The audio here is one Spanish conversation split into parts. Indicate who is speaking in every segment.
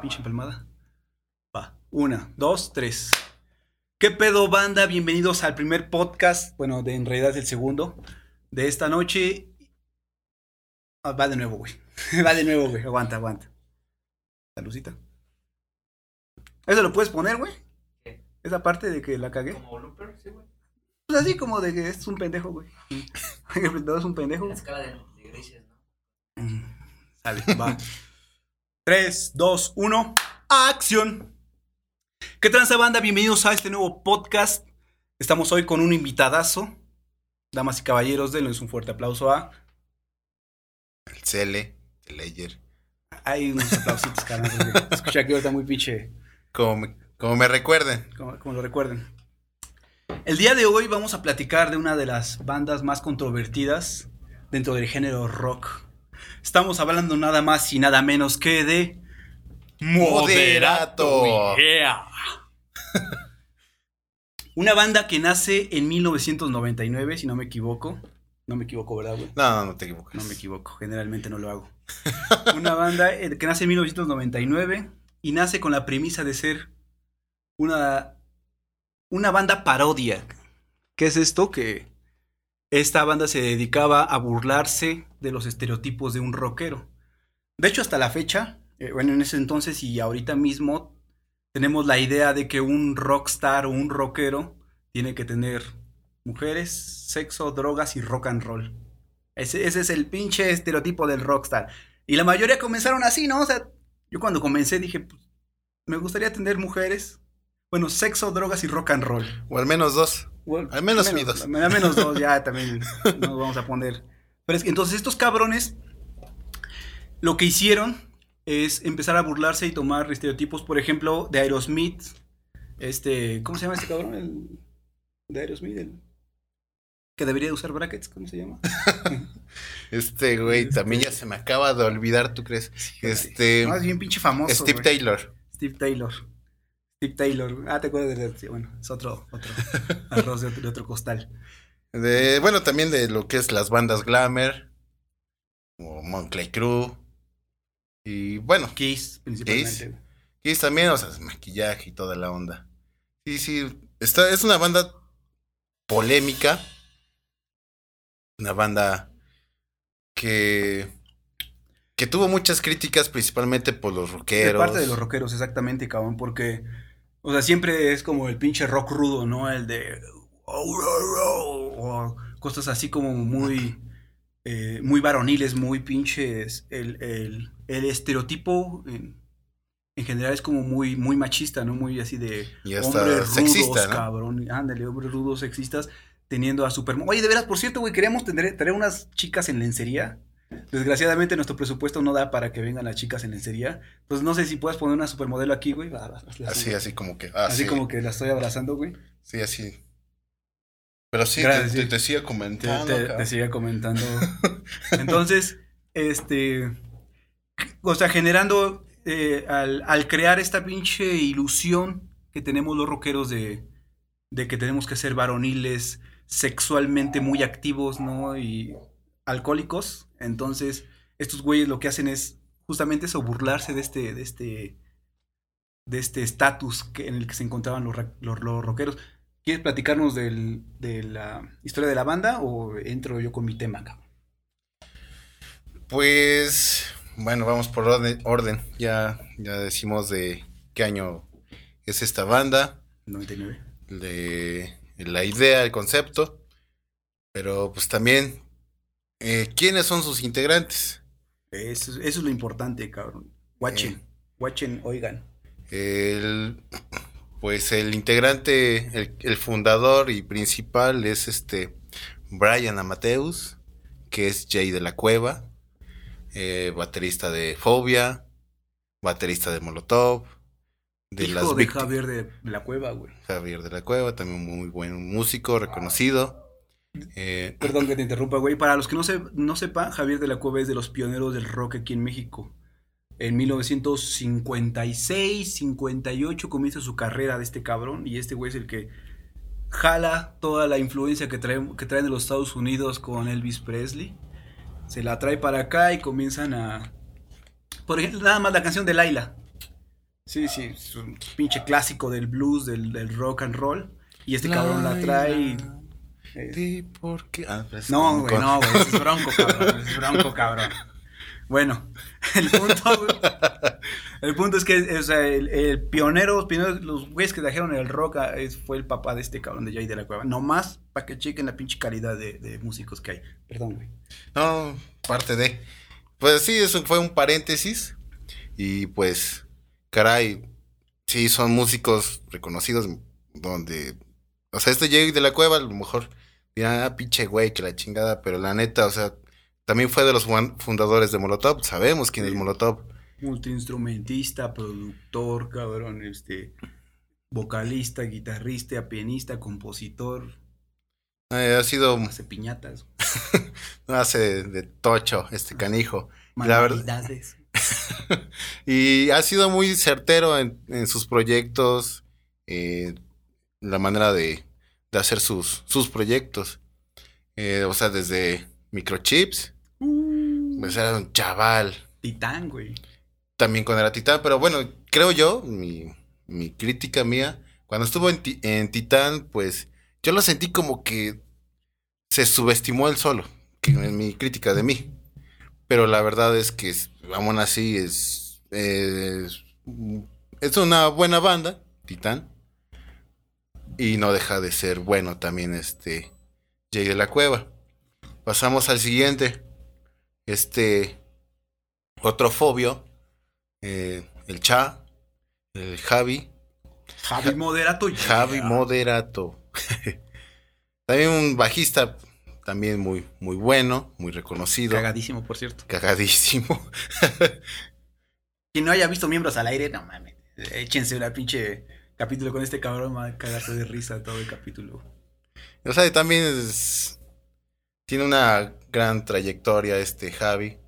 Speaker 1: pinche palmada. Va. Una, dos, tres. ¿Qué pedo, banda? Bienvenidos al primer podcast. Bueno, de, en realidad es el segundo. De esta noche. Ah, va de nuevo, güey. va de nuevo, güey. Aguanta, aguanta. Salucita. ¿Eso lo puedes poner, güey?
Speaker 2: ¿Qué?
Speaker 1: Esa parte de que la cagué.
Speaker 2: Como blooper, sí, güey.
Speaker 1: Pues así como de que es un pendejo, güey. El es un pendejo.
Speaker 2: La escala de, de grises, ¿no?
Speaker 1: Sale, va. 3, 2, 1, acción. ¿Qué tranza banda? Bienvenidos a este nuevo podcast. Estamos hoy con un invitadazo. Damas y caballeros, denles un fuerte aplauso a...
Speaker 3: El Cele, el Ledger.
Speaker 1: Hay unos aplausitos, carnal. Escucha que ahorita muy pinche,
Speaker 3: Como me, como me recuerden.
Speaker 1: como, como lo recuerden. El día de hoy vamos a platicar de una de las bandas más controvertidas dentro del género rock. Estamos hablando nada más y nada menos que de...
Speaker 3: Moderato.
Speaker 1: Yeah. Una banda que nace en 1999, si no me equivoco. No me equivoco, ¿verdad, güey?
Speaker 3: No, no, te equivocas.
Speaker 1: No me equivoco, generalmente no lo hago. Una banda eh, que nace en 1999 y nace con la premisa de ser una, una banda parodia. ¿Qué es esto? Que esta banda se dedicaba a burlarse de los estereotipos de un rockero. De hecho, hasta la fecha, eh, bueno, en ese entonces y ahorita mismo, tenemos la idea de que un rockstar o un rockero tiene que tener mujeres, sexo, drogas y rock and roll. Ese, es el pinche estereotipo del rockstar. Y la mayoría comenzaron así, ¿no? O sea, yo cuando comencé dije, pues, me gustaría tener mujeres. Bueno, sexo, drogas y rock and roll.
Speaker 3: O al menos dos. Al menos mi dos.
Speaker 1: Al menos dos, ya también nos vamos a poner. Pero es que entonces estos cabrones lo que hicieron es empezar a burlarse y tomar estereotipos, por ejemplo, de Aerosmith. Este, ¿cómo se llama este cabrón? El, de Aerosmith, el que debería de usar brackets, ¿cómo se llama?
Speaker 3: Este güey también ya se me acaba de olvidar, ¿tú crees? Este.
Speaker 1: No, es bien pinche famoso.
Speaker 3: Steve
Speaker 1: güey.
Speaker 3: Taylor.
Speaker 1: Steve Taylor. Steve Taylor. Ah, te acuerdas de? Sí, bueno, es otro, otro arroz de otro, de otro costal.
Speaker 3: De, bueno, también de lo que es las bandas Glamour. O Monclay Crew. Y bueno,
Speaker 1: Kiss, principalmente.
Speaker 3: Kiss. Kiss también, o sea, maquillaje y toda la onda. Sí, sí. Está, es una banda polémica. Una banda que. que tuvo muchas críticas, principalmente por los
Speaker 1: De
Speaker 3: rockeros.
Speaker 1: parte de los rockeros, exactamente, cabrón, porque, o sea, siempre es como el pinche rock rudo, ¿no? El de... O cosas así como muy... eh, muy varoniles, muy pinches. El, el- el estereotipo en, en general es como muy, muy machista, ¿no? Muy así de
Speaker 3: Y hasta
Speaker 1: hombres rudos,
Speaker 3: sexista, ¿no?
Speaker 1: cabrón. Ándale, hombres rudos, sexistas, teniendo a Superman. Oye, de veras, por cierto, güey, queríamos tener, traer unas chicas en lencería. Desgraciadamente nuestro presupuesto no da para que vengan las chicas en lencería. Entonces no sé si puedes poner una supermodelo aquí, güey.
Speaker 3: Así, así como que. ah,
Speaker 1: Así
Speaker 3: sí,
Speaker 1: como que la estoy abrazando, güey.
Speaker 3: Sí, así. Pero sí,
Speaker 1: Gracias,
Speaker 3: te,
Speaker 1: sí.
Speaker 3: te, te sigo
Speaker 1: Te,
Speaker 3: comentando.
Speaker 1: te- te sigue comentando. Entonces, este. O sea, generando. eh, al, al crear esta pinche ilusión que tenemos los rockeros de, de que tenemos que ser varoniles, sexualmente muy activos, ¿no? Y alcohólicos. Entonces, estos güeyes lo que hacen es justamente eso, burlarse de este, de este, de este estatus en el que se encontraban los, los, los rockeros. ¿Quieres platicarnos del- de la historia de la banda o entro yo con mi tema, cabrón?
Speaker 3: Pues, bueno, vamos por orden. orden. Ya, ya decimos de qué año es esta banda,
Speaker 1: 99.
Speaker 3: de la idea, el concepto, pero pues también, eh, ¿quiénes son sus integrantes?
Speaker 1: Eso, es- eso es lo importante, cabrón. Watchen,
Speaker 3: Eh.
Speaker 1: watchen, oigan.
Speaker 3: El, pues el integrante, el, el fundador y principal es este Brian Amateus, que es Jay de la Cueva, eh, baterista de Fobia, baterista de Molotov, de
Speaker 1: Hijo
Speaker 3: las
Speaker 1: de Javier de la Cueva, güey.
Speaker 3: Javier de la Cueva, también muy buen músico, reconocido. Eh,
Speaker 1: Perdón que te interrumpa, güey. Para los que no, se, no sepan, Javier de la Cueva es de los pioneros del rock aquí en México. En 1956, 58 comienza su carrera de este cabrón y este güey es el que jala toda la influencia que traen, que traen de los Estados Unidos con Elvis Presley. Se la trae para acá y comienzan a... Por ejemplo, nada más la canción de Laila. Sí, sí, es un pinche clásico del blues, del, del rock and roll. Y este cabrón la trae. Eh,
Speaker 3: ¿Y por qué? Ah,
Speaker 1: No, güey, no, güey, es bronco, cabrón, es bronco, cabrón. Bueno, el punto, güey, el punto es que, o sea, el, el pionero, pionero, los güeyes que trajeron el rock a- es- fue el papá de este cabrón de Jay de la Cueva. Nomás para que chequen la pinche calidad de, de músicos que hay. Perdón, güey.
Speaker 3: No, parte de. Pues sí, eso fue un paréntesis. Y pues, caray, sí, son músicos reconocidos donde. O sea, este Jake de la Cueva, a lo mejor dirán, ah, pinche güey, que la chingada, pero la neta, o sea, también fue de los fun- fundadores de Molotov. Sabemos quién es
Speaker 1: Sí.
Speaker 3: Molotov.
Speaker 1: Multiinstrumentista, productor, cabrón, este, vocalista, guitarrista, pianista, compositor,
Speaker 3: Eh, ha sido,
Speaker 1: hace piñatas,
Speaker 3: no hace de tocho este canijo. La verdad-. Y ha sido muy certero en, en sus proyectos, eh, la manera de, de hacer sus, sus proyectos. Eh, o sea, desde microchips,
Speaker 1: Uh,
Speaker 3: pues era un chaval,
Speaker 1: Titán, güey.
Speaker 3: también con era Titán, pero bueno, creo yo, mi, mi crítica mía, cuando estuvo en, Ti- en Titán, pues yo lo sentí como que se subestimó él solo, que es mi crítica de mí. Pero la verdad es que aún así es, es, es una buena banda, Titán. Y no deja de ser bueno también este Jay de la Cueva. Pasamos al siguiente. Este otro fobio. eh, el Cha. El Javi.
Speaker 1: Javi Moderato.
Speaker 3: Javi. Moderato. también un bajista también muy, muy bueno, muy reconocido.
Speaker 1: Cagadísimo, por cierto.
Speaker 3: Cagadísimo.
Speaker 1: Quien no haya visto miembros al aire, no mames. Échense una pinche capítulo con este cabrón, va a cagarse de risa todo el capítulo.
Speaker 3: O sea, también es- tiene una gran trayectoria este Javi.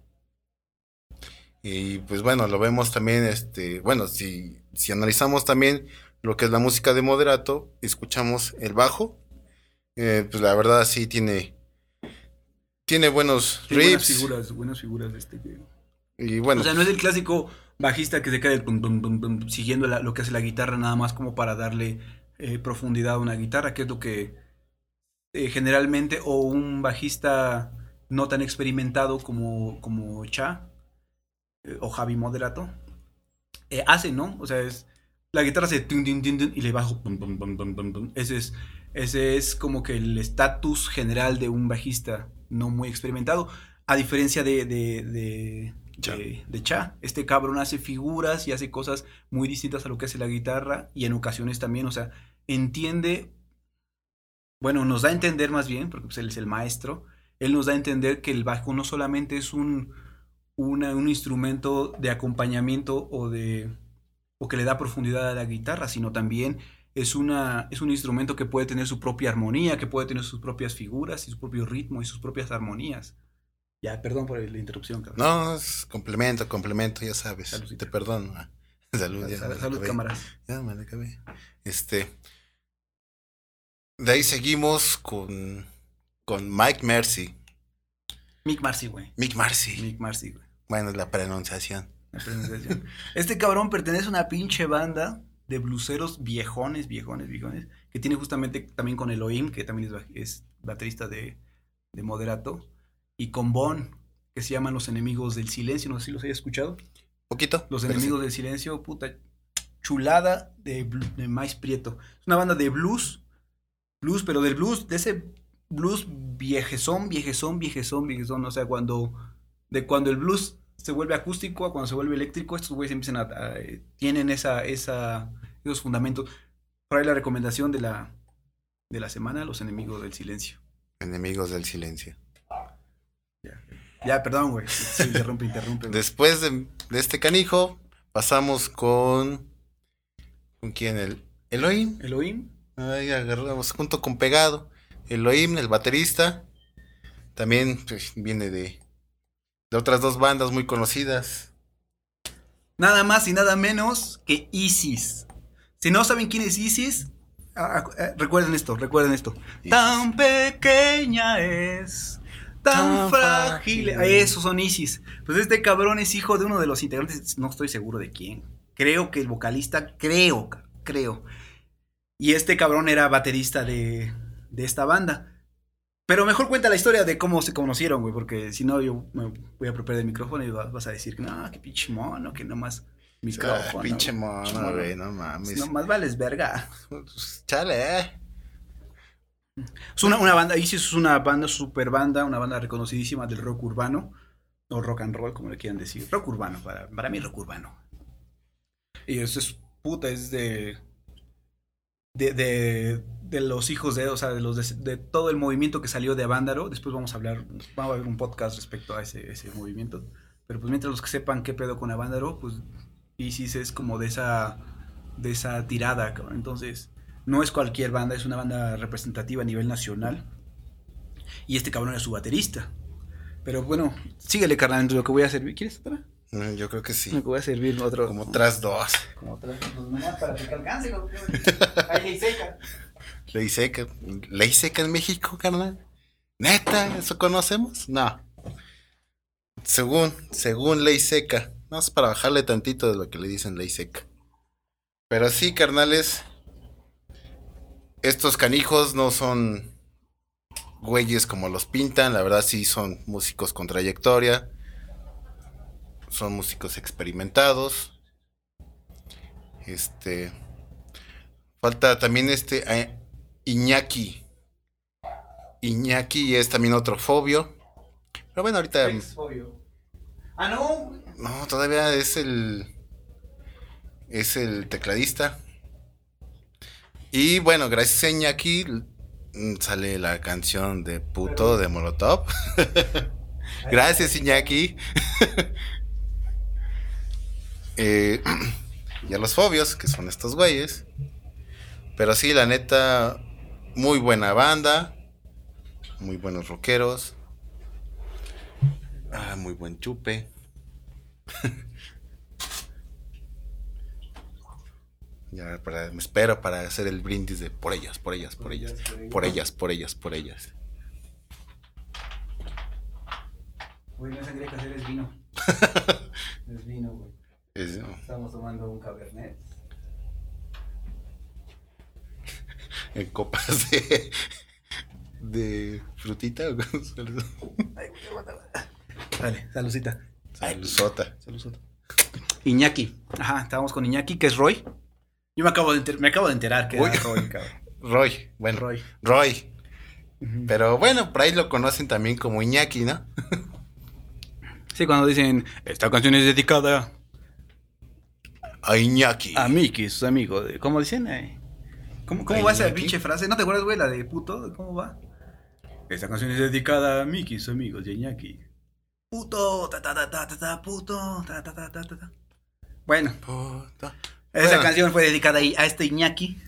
Speaker 3: Y pues bueno, lo vemos también, este, bueno, si, si analizamos también lo que es la música de Moderato, escuchamos el bajo, eh, pues la verdad sí tiene, tiene buenos
Speaker 1: Tiene buenas
Speaker 3: riffs.
Speaker 1: figuras, buenas figuras de este que-
Speaker 3: Y bueno,
Speaker 1: O sea, no es el clásico bajista que se queda el siguiendo lo que hace la guitarra nada más como para darle eh, profundidad a una guitarra, que es lo que eh, generalmente o un bajista no tan experimentado como, como Cha eh, o Javi Moderato hace, ¿no? O sea, es la guitarra hace tun, tun, y le bajo. Ese es ese es como que el estatus general de un bajista no muy experimentado, a diferencia de, de, De-
Speaker 3: Cha.
Speaker 1: Este cabrón hace figuras y hace cosas muy distintas a lo que hace la guitarra y en ocasiones también, o sea, entiende, bueno, nos da a entender más bien, porque pues, él es el maestro, él nos da a entender que el bajo no solamente es un, un instrumento de acompañamiento o de o que le da profundidad a la guitarra, sino también es, una, es un instrumento que puede tener su propia armonía, que puede tener sus propias figuras y su propio ritmo y sus propias armonías. Ya, perdón por la interrupción, cabrón.
Speaker 3: no, es complemento, complemento, ya sabes.
Speaker 1: Saludcita.
Speaker 3: Te perdono. ah. Salud, ya
Speaker 1: Salud, salud, cámaras.
Speaker 3: Ya me la acabé. Este. De ahí seguimos con, con Mike Mercy.
Speaker 1: Mick Marcy, güey.
Speaker 3: Mick Marcy.
Speaker 1: Mick Marcy, güey.
Speaker 3: Bueno, es la pronunciación.
Speaker 1: La pronunciación. Este cabrón pertenece a una pinche banda de bluseros viejones, viejones, viejones, que tiene justamente también con Elohim, que también es, es baterista de, de Moderato, y con Bon, que se llaman Los Enemigos del Silencio, no sé si los haya escuchado.
Speaker 3: Poquito.
Speaker 1: Los Enemigos del Silencio, puta chulada de, de Maíz Prieto. Es una banda de blues, blues, pero del blues, de ese blues viejezón, viejezón, viejezón, viejezón. O sea, cuando, de cuando el blues se vuelve acústico a cuando se vuelve eléctrico, estos güeyes empiezan a, a- eh, tienen esa, esa, esos fundamentos. Por ahí la recomendación de la, de la semana, Los Enemigos del Silencio.
Speaker 3: Enemigos del silencio.
Speaker 1: Ya, perdón, güey. Sí, interrumpe, interrumpe. güey.
Speaker 3: Después de, de este canijo, pasamos con. ¿Con quién? El Elohim.
Speaker 1: Elohim.
Speaker 3: Ahí agarramos junto con Pegado. Elohim, el baterista. También pues, viene de, de otras dos bandas muy conocidas.
Speaker 1: Nada más y nada menos que Isis. Si no saben quién es Isis, ah, ah, recuerden esto, recuerden esto.
Speaker 3: Isis.
Speaker 1: Tan pequeña es, tan
Speaker 3: Tan
Speaker 1: frágil.
Speaker 3: frágil.
Speaker 1: Ah, Esos son Isis. Pues este cabrón es hijo de uno de los integrantes, no estoy seguro de quién, creo que el vocalista, creo, creo. Y este cabrón era baterista de, de esta banda. Pero mejor cuenta la historia de cómo se conocieron, güey, porque si no yo me voy a apropiar del micrófono y va- vas a decir no, qué pinche mono, que nomás micrófono.
Speaker 3: Ah, pinche mono, güey, no mames.
Speaker 1: Nomás vales verga.
Speaker 3: Pues, Chale, eh.
Speaker 1: Es una, una banda, Isis es una banda, super banda, una banda reconocidísima del rock urbano, o rock and roll, como le quieran decir. Rock urbano, para, para mí rock urbano. Y eso es, puta, es de, de, de, los hijos de, o sea, de, los de, todo el movimiento que salió de Avándaro. Después vamos a hablar, vamos a ver un podcast respecto a ese, ese movimiento. Pero pues mientras los que sepan qué pedo con Avándaro, pues Isis es como de esa, de esa tirada. Entonces, no es cualquier banda, es una banda representativa a nivel nacional. Y este cabrón es su baterista. Pero bueno, síguele, carnal, lo que voy a servir. ¿Quieres otra?
Speaker 3: Mm, Yo creo que
Speaker 1: Lo
Speaker 3: sí.
Speaker 1: que voy a servir otro.
Speaker 3: Como tras dos.
Speaker 1: Como otra. Pues nomás para que te alcance, cabrón. Ahí seca.
Speaker 3: Ley seca. ¿Ley seca en México, carnal? ¿Neta? ¿Eso conocemos? No. Según, según ley seca. Vamos para bajarle tantito de lo que le dicen ley seca. Pero sí, carnales. Estos canijos no son güeyes como los pintan. La verdad sí son músicos con trayectoria. Son músicos experimentados. Este... Falta también este eh, Iñaki. Iñaki es también otro fobio. Pero bueno, ahorita.
Speaker 1: Ah, no.
Speaker 3: No, todavía es el. Es el tecladista. Y bueno, gracias a Iñaki mm, sale la canción de puto de Molotov. gracias, Iñaki. Eh, y a los fobios, que son estos güeyes. Pero sí, la neta, muy buena banda. Muy buenos rockeros. Ah, muy buen chupe. ya para, me espero para hacer el brindis de por ellas, por ellas, por ellas, por ellas, por ellas, por ellas.
Speaker 1: Güey, no sangría que hacer es vino. es vino, güey.
Speaker 3: Es-
Speaker 1: Estamos tomando un cabernet.
Speaker 3: en copas de, de frutita.
Speaker 1: Ay, güey. Dale, saludcita.
Speaker 3: Saludota.
Speaker 1: Saludcita. Iñaki. Ajá, estábamos con Iñaki, que es Roy. Yo me acabo de, enter- me acabo de enterar que
Speaker 3: Uy.
Speaker 1: era Roy, cabrón.
Speaker 3: Roy, bueno,
Speaker 1: Roy.
Speaker 3: Roy. Pero bueno, por ahí lo conocen también como Iñaki, ¿no?
Speaker 1: Sí, cuando dicen, esta canción es dedicada
Speaker 3: A Iñaki.
Speaker 1: a Miki, sus amigos. ¿Cómo dicen? eh? ¿Cómo, cómo
Speaker 3: ¿A
Speaker 1: va esa pinche frase? ¿No te acuerdas, güey, la de puto? ¿Cómo va? Esta canción es dedicada a Miki, sus amigos de Iñaki. Puto, ta ta ta ta ta puto, ta ta ta ta ta. Bueno,
Speaker 3: Puta.
Speaker 1: Esa
Speaker 3: Bueno.
Speaker 1: canción fue dedicada a este Iñaki,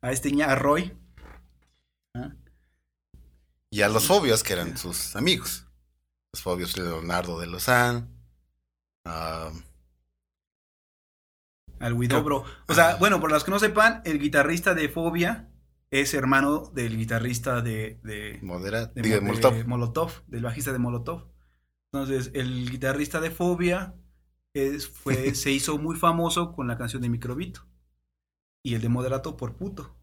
Speaker 1: a este Iñaki, a Roy.
Speaker 3: Y a los fobios, que eran sus amigos. Los fobios Leonardo de Lozán. ah,
Speaker 1: Al Widobro. O sea, bueno, por los que no sepan, el guitarrista de Fobia es hermano del guitarrista de, de,
Speaker 3: Modera,
Speaker 1: de,
Speaker 3: digo,
Speaker 1: Mo-
Speaker 3: Molotov.
Speaker 1: de Molotov, del bajista de Molotov. Entonces, el guitarrista de Fobia es, fue, se hizo muy famoso con la canción de Microbito. Y el de Moderato por puto.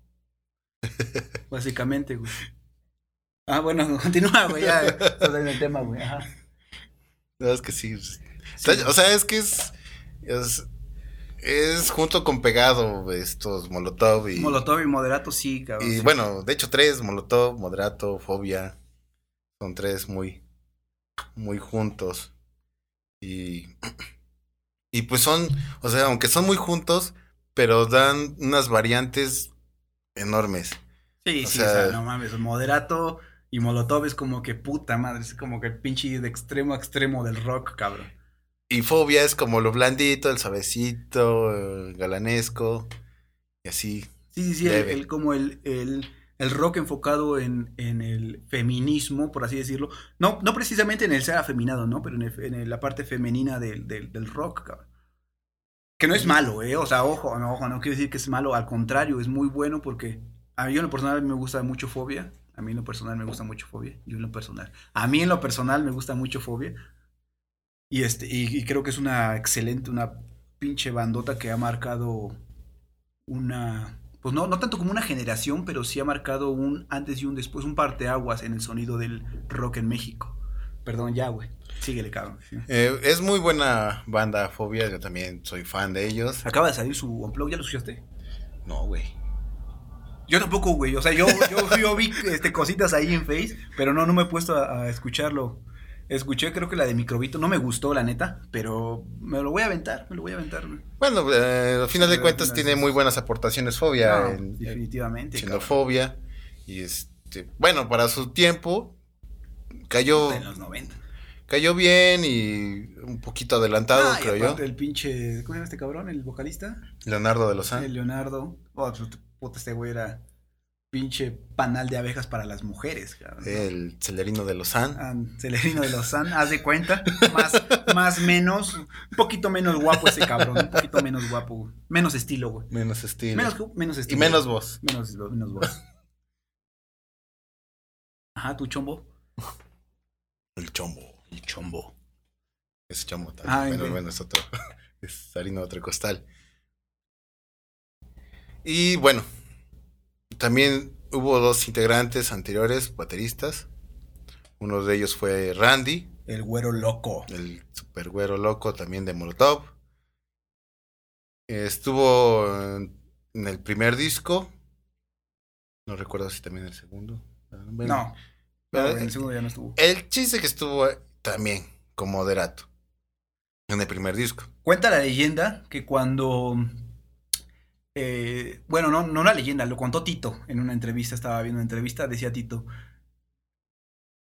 Speaker 1: Básicamente, güey. Ah, bueno, continúa, güey. Ya, estás en el tema, güey. Ajá.
Speaker 3: No, es que sí. O sea, es que es, es. es junto con pegado estos Molotov y.
Speaker 1: Molotov y Moderato, sí, cabrón.
Speaker 3: Y
Speaker 1: sí.
Speaker 3: bueno, de hecho, tres: Molotov, Moderato, Fobia. Son tres muy. Muy juntos. Y. Y pues son. O sea, aunque son muy juntos, pero dan unas variantes enormes.
Speaker 1: Sí,
Speaker 3: O
Speaker 1: sí,
Speaker 3: sea-
Speaker 1: o sea, no mames, Moderato y Molotov es como que puta madre, es como que el pinche de extremo a extremo del rock, cabrón.
Speaker 3: Y Fobia es como lo blandito, el suavecito, el galanesco. Y así.
Speaker 1: Sí, sí, sí, el- como el, el, el rock enfocado en, en el feminismo, por así decirlo. No, no precisamente en el ser afeminado, ¿no? Pero en, el- en el- la parte femenina del, del, del rock, cabrón. Que no es malo, ¿eh? O sea, ojo, no, ojo, no quiero decir que es malo, al contrario, es muy bueno porque a mí en lo personal me gusta mucho Fobia. A mí en lo personal me gusta mucho Fobia. Yo en lo personal. A mí en lo personal me gusta mucho Fobia. Y este, y, y creo que es una excelente, una pinche bandota que ha marcado una. Pues no, no tanto como una generación, pero sí ha marcado un antes y un después, un parteaguas en el sonido del rock en México. Perdón, ya, güey. Síguele, cabrón. sí.
Speaker 3: Eh, es muy buena banda Fobia, yo también soy fan de ellos.
Speaker 1: Acaba de salir su unplug, ¿ya lo escuchaste?
Speaker 3: No, güey.
Speaker 1: Yo tampoco, güey. O sea, yo, yo, yo vi este, cositas ahí en Face, pero no, no me he puesto a, a escucharlo. Escuché, creo que la de Microbito. No me gustó, la neta, pero me lo voy a aventar, me lo voy a aventar, güey.
Speaker 3: Bueno, eh, al final
Speaker 1: Sí,
Speaker 3: de cuentas tiene muy buenas aportaciones Fobia
Speaker 1: No,
Speaker 3: en, en
Speaker 1: definitivamente. cabrón.
Speaker 3: Xenofobia. Y este, bueno, para su tiempo cayó,
Speaker 1: En los 90.
Speaker 3: cayó bien y un poquito adelantado,
Speaker 1: Ah, y
Speaker 3: creo yo.
Speaker 1: El pinche. ¿Cómo se llama este cabrón? El vocalista.
Speaker 3: Leonardo de Lozán.
Speaker 1: El Leonardo. Oh, puta, este güey era pinche panal de abejas para las mujeres, cabrón.
Speaker 3: El celerino de Lozán.
Speaker 1: Ah, Celerino de Lozán, haz de cuenta. Más, más menos. Un poquito menos guapo ese cabrón. Un poquito menos guapo. Menos estilo, güey.
Speaker 3: Menos estilo.
Speaker 1: Menos, menos
Speaker 3: y
Speaker 1: estilo.
Speaker 3: menos voz.
Speaker 1: Menos, menos voz. Ajá, tu chombo.
Speaker 3: El chombo.
Speaker 1: El chombo.
Speaker 3: Ese chombo también. pero
Speaker 1: ok.
Speaker 3: bueno, es otro. Es harina de otro costal. Y bueno, también hubo dos integrantes anteriores, bateristas. Uno de ellos fue Randy,
Speaker 1: El güero loco.
Speaker 3: el super güero loco también de Molotov. Estuvo en el primer disco. No recuerdo si también el segundo. Bueno,
Speaker 1: No.
Speaker 3: pero
Speaker 1: no, el segundo ya no estuvo.
Speaker 3: el chiste que estuvo también con moderato en el primer disco.
Speaker 1: Cuenta la leyenda que cuando. Eh, bueno, no, no la leyenda, lo contó Tito en una entrevista. Estaba viendo una entrevista, decía Tito.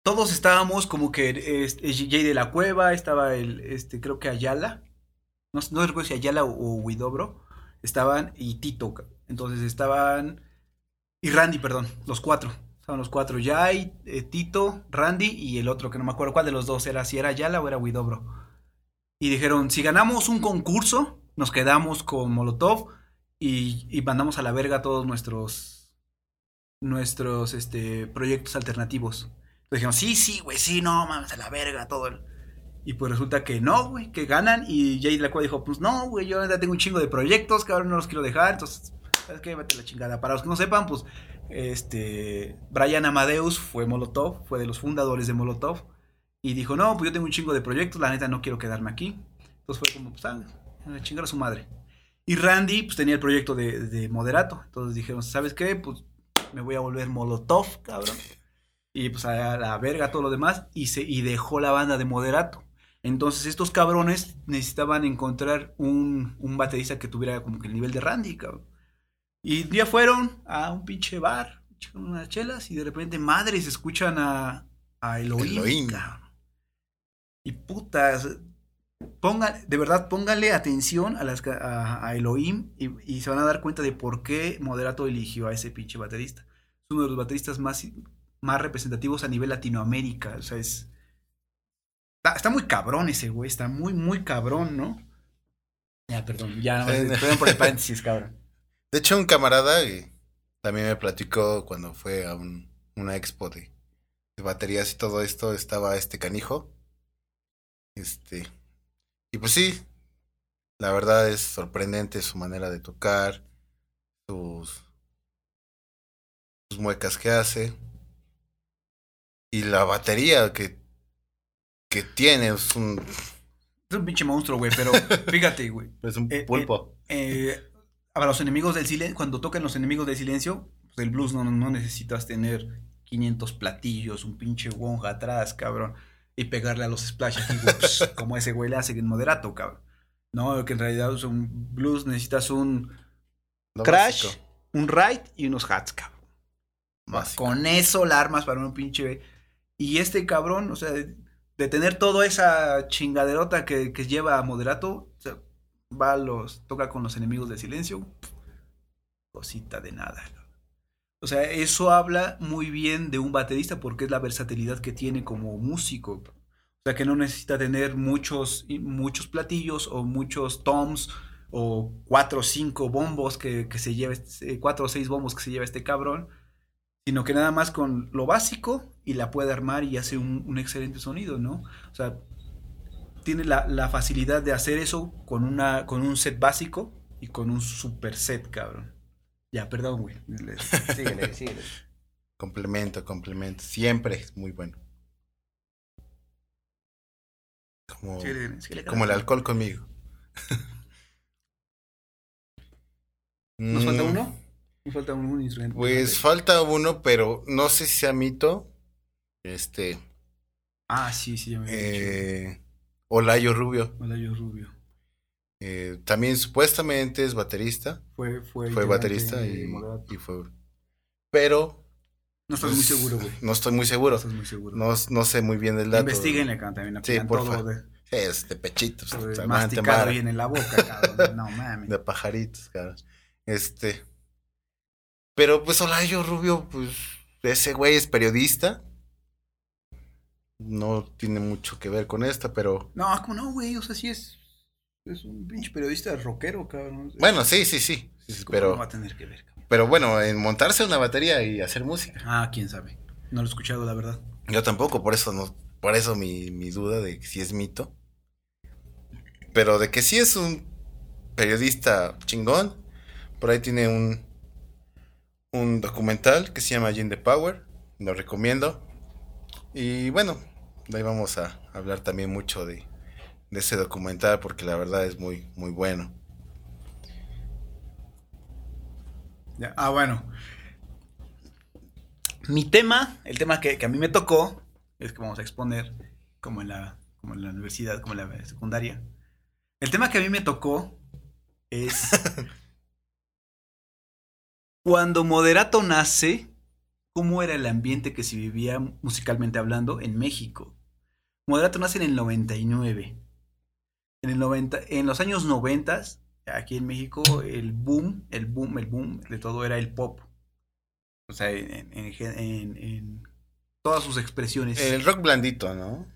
Speaker 1: Todos estábamos como que este, Jay de la Cueva, estaba el, este, creo que Ayala. No, no recuerdo si Ayala o, o Huidobro. Estaban y Tito. Entonces estaban. Y Randy, perdón, los cuatro. Estaban los cuatro. Jay, eh, Tito, Randy y el otro, que no me acuerdo cuál de los dos era, si era Ayala o era Huidobro. Y dijeron, si ganamos un concurso, nos quedamos con Molotov y, y mandamos a la verga todos nuestros nuestros este, proyectos alternativos. Entonces dijeron, sí, sí, güey, sí, no, mames, a la verga, todo. el-". Y pues resulta que no, güey, que ganan. Y Jay Lacua dijo, pues no, güey, yo ya tengo un chingo de proyectos que ahora no los quiero dejar. Entonces, ¿sabes qué? Vete la chingada. Para los que no sepan, pues, este, Brian Amadeus fue Molotov, fue de los fundadores de Molotov. Y dijo, no, pues yo tengo un chingo de proyectos, la neta no quiero quedarme aquí. Entonces fue como, pues, ah, chingar a su madre. Y Randy, pues tenía el proyecto de, de Moderato. Entonces dijeron, ¿sabes qué? Pues me voy a volver Molotov, cabrón. Y pues a la verga todo lo demás. Y, se, y dejó la banda de Moderato. Entonces estos cabrones necesitaban encontrar un, un baterista que tuviera como que el nivel de Randy, cabrón. Y día fueron a un pinche bar, unas chelas y de repente madres escuchan a, a Elohim,
Speaker 3: Elohim.
Speaker 1: cabrón. Y putas, de verdad, pónganle atención a, las, a, a Elohim y, y se van a dar cuenta de por qué Moderato eligió a ese pinche baterista. Es uno de los bateristas más, más representativos a nivel Latinoamérica. O sea, es. Está, está muy cabrón ese güey, está muy, muy cabrón, ¿no? Ya, perdón, ya,
Speaker 3: Eh,
Speaker 1: perdón por el paréntesis, cabrón.
Speaker 3: De hecho, un camarada eh, también me platicó cuando fue a un- una expo de, de baterías y todo esto, estaba este canijo. Este. Y pues sí, la verdad es sorprendente su manera de tocar, sus, sus muecas que hace. Y la batería que, que tiene es un,
Speaker 1: Es un pinche monstruo, güey, pero fíjate, güey.
Speaker 3: es un
Speaker 1: Eh,
Speaker 3: pulpo.
Speaker 1: eh, a los enemigos del silencio, cuando tocan los enemigos del silencio, pues el blues no, no necesitas tener 500 platillos, un pinche wonga atrás, cabrón, y pegarle a los splash aquí, pss, como ese güey le hace en moderato, cabrón. No, que en realidad es un blues necesitas un
Speaker 3: Lo
Speaker 1: crash,
Speaker 3: básico,
Speaker 1: un ride y unos hats, cabrón.
Speaker 3: básico.
Speaker 1: Con eso la armas para un pinche. Y este cabrón, o sea, de, de tener toda esa chingaderota que, que lleva a Moderato, o sea, va a los. toca con los enemigos del silencio. Cosita de nada. O sea, eso habla muy bien de un baterista porque es la versatilidad que tiene como músico. O sea, que no necesita tener muchos, muchos platillos o muchos toms o cuatro o cinco bombos que, que se lleva, este- cuatro o seis bombos que se lleva este cabrón sino que nada más con lo básico y la puede armar y hace un, un excelente sonido, ¿no? O sea, tiene la, la facilidad de hacer eso con, una, con un set básico y con un super set, cabrón. Ya, perdón, güey. Le- Síguele, síguele.
Speaker 3: Complemento, complemento. Siempre es muy bueno. Como,
Speaker 1: Síguele, síguele,
Speaker 3: como el alcohol conmigo.
Speaker 1: ¿Nos falta
Speaker 3: Mm,
Speaker 1: uno? Nos falta un, un instrumento.
Speaker 3: Pues falta uno, pero no sé si sea mito. Este.
Speaker 1: Ah, sí, sí, ya me.
Speaker 3: Eh, Olayo Rubio.
Speaker 1: Hola, yo Rubio.
Speaker 3: Eh, también supuestamente es baterista.
Speaker 1: Fue, fue,
Speaker 3: Fue baterista y, fue. Pero.
Speaker 1: No
Speaker 3: pues,
Speaker 1: muy seguro, güey.
Speaker 3: No estoy muy
Speaker 1: No
Speaker 3: seguro.
Speaker 1: estás muy seguro.
Speaker 3: No, no sé muy bien del dato.
Speaker 1: Investíguenle, cabrón, también.
Speaker 3: Sí, porfa.
Speaker 1: todo de,
Speaker 3: es de pechitos.
Speaker 1: masticado bien en la boca, cabrón. No mames.
Speaker 3: De pajaritos, cabrón. Este. Pero pues Olayo Rubio, pues. Ese güey es periodista. No tiene mucho que ver con esta, pero.
Speaker 1: No, como no, güey. O sea, sí es. Es un pinche periodista rockero, cabrón.
Speaker 3: Bueno, sí, sí, sí. sí, sí,
Speaker 1: ¿Cómo no va
Speaker 3: pero,
Speaker 1: a tener que ver, cabrón?
Speaker 3: pero bueno, en montarse una batería y hacer música.
Speaker 1: Ah, quién sabe. No lo he escuchado, la verdad.
Speaker 3: Yo tampoco, por eso no, por eso mi, mi duda de si es mito. Pero de que sí es un periodista chingón. Por ahí tiene un, un documental que se llama Gin the Power. Lo recomiendo. Y bueno, de ahí vamos a hablar también mucho de, de ese documental porque la verdad es muy, muy bueno.
Speaker 1: Ah, bueno. Mi tema, el tema que, que a mí me tocó, es que vamos a exponer, como en la, como en la universidad, como en la secundaria. El tema que a mí me tocó es cuando Moderato nace, cómo era el ambiente que se vivía musicalmente hablando en México. Moderato nace en el 99. En, el 90, en los años 90, aquí en México, el boom, el boom, el boom de todo era el pop. O sea, en, en- en- en todas sus expresiones.
Speaker 3: El rock blandito, ¿no?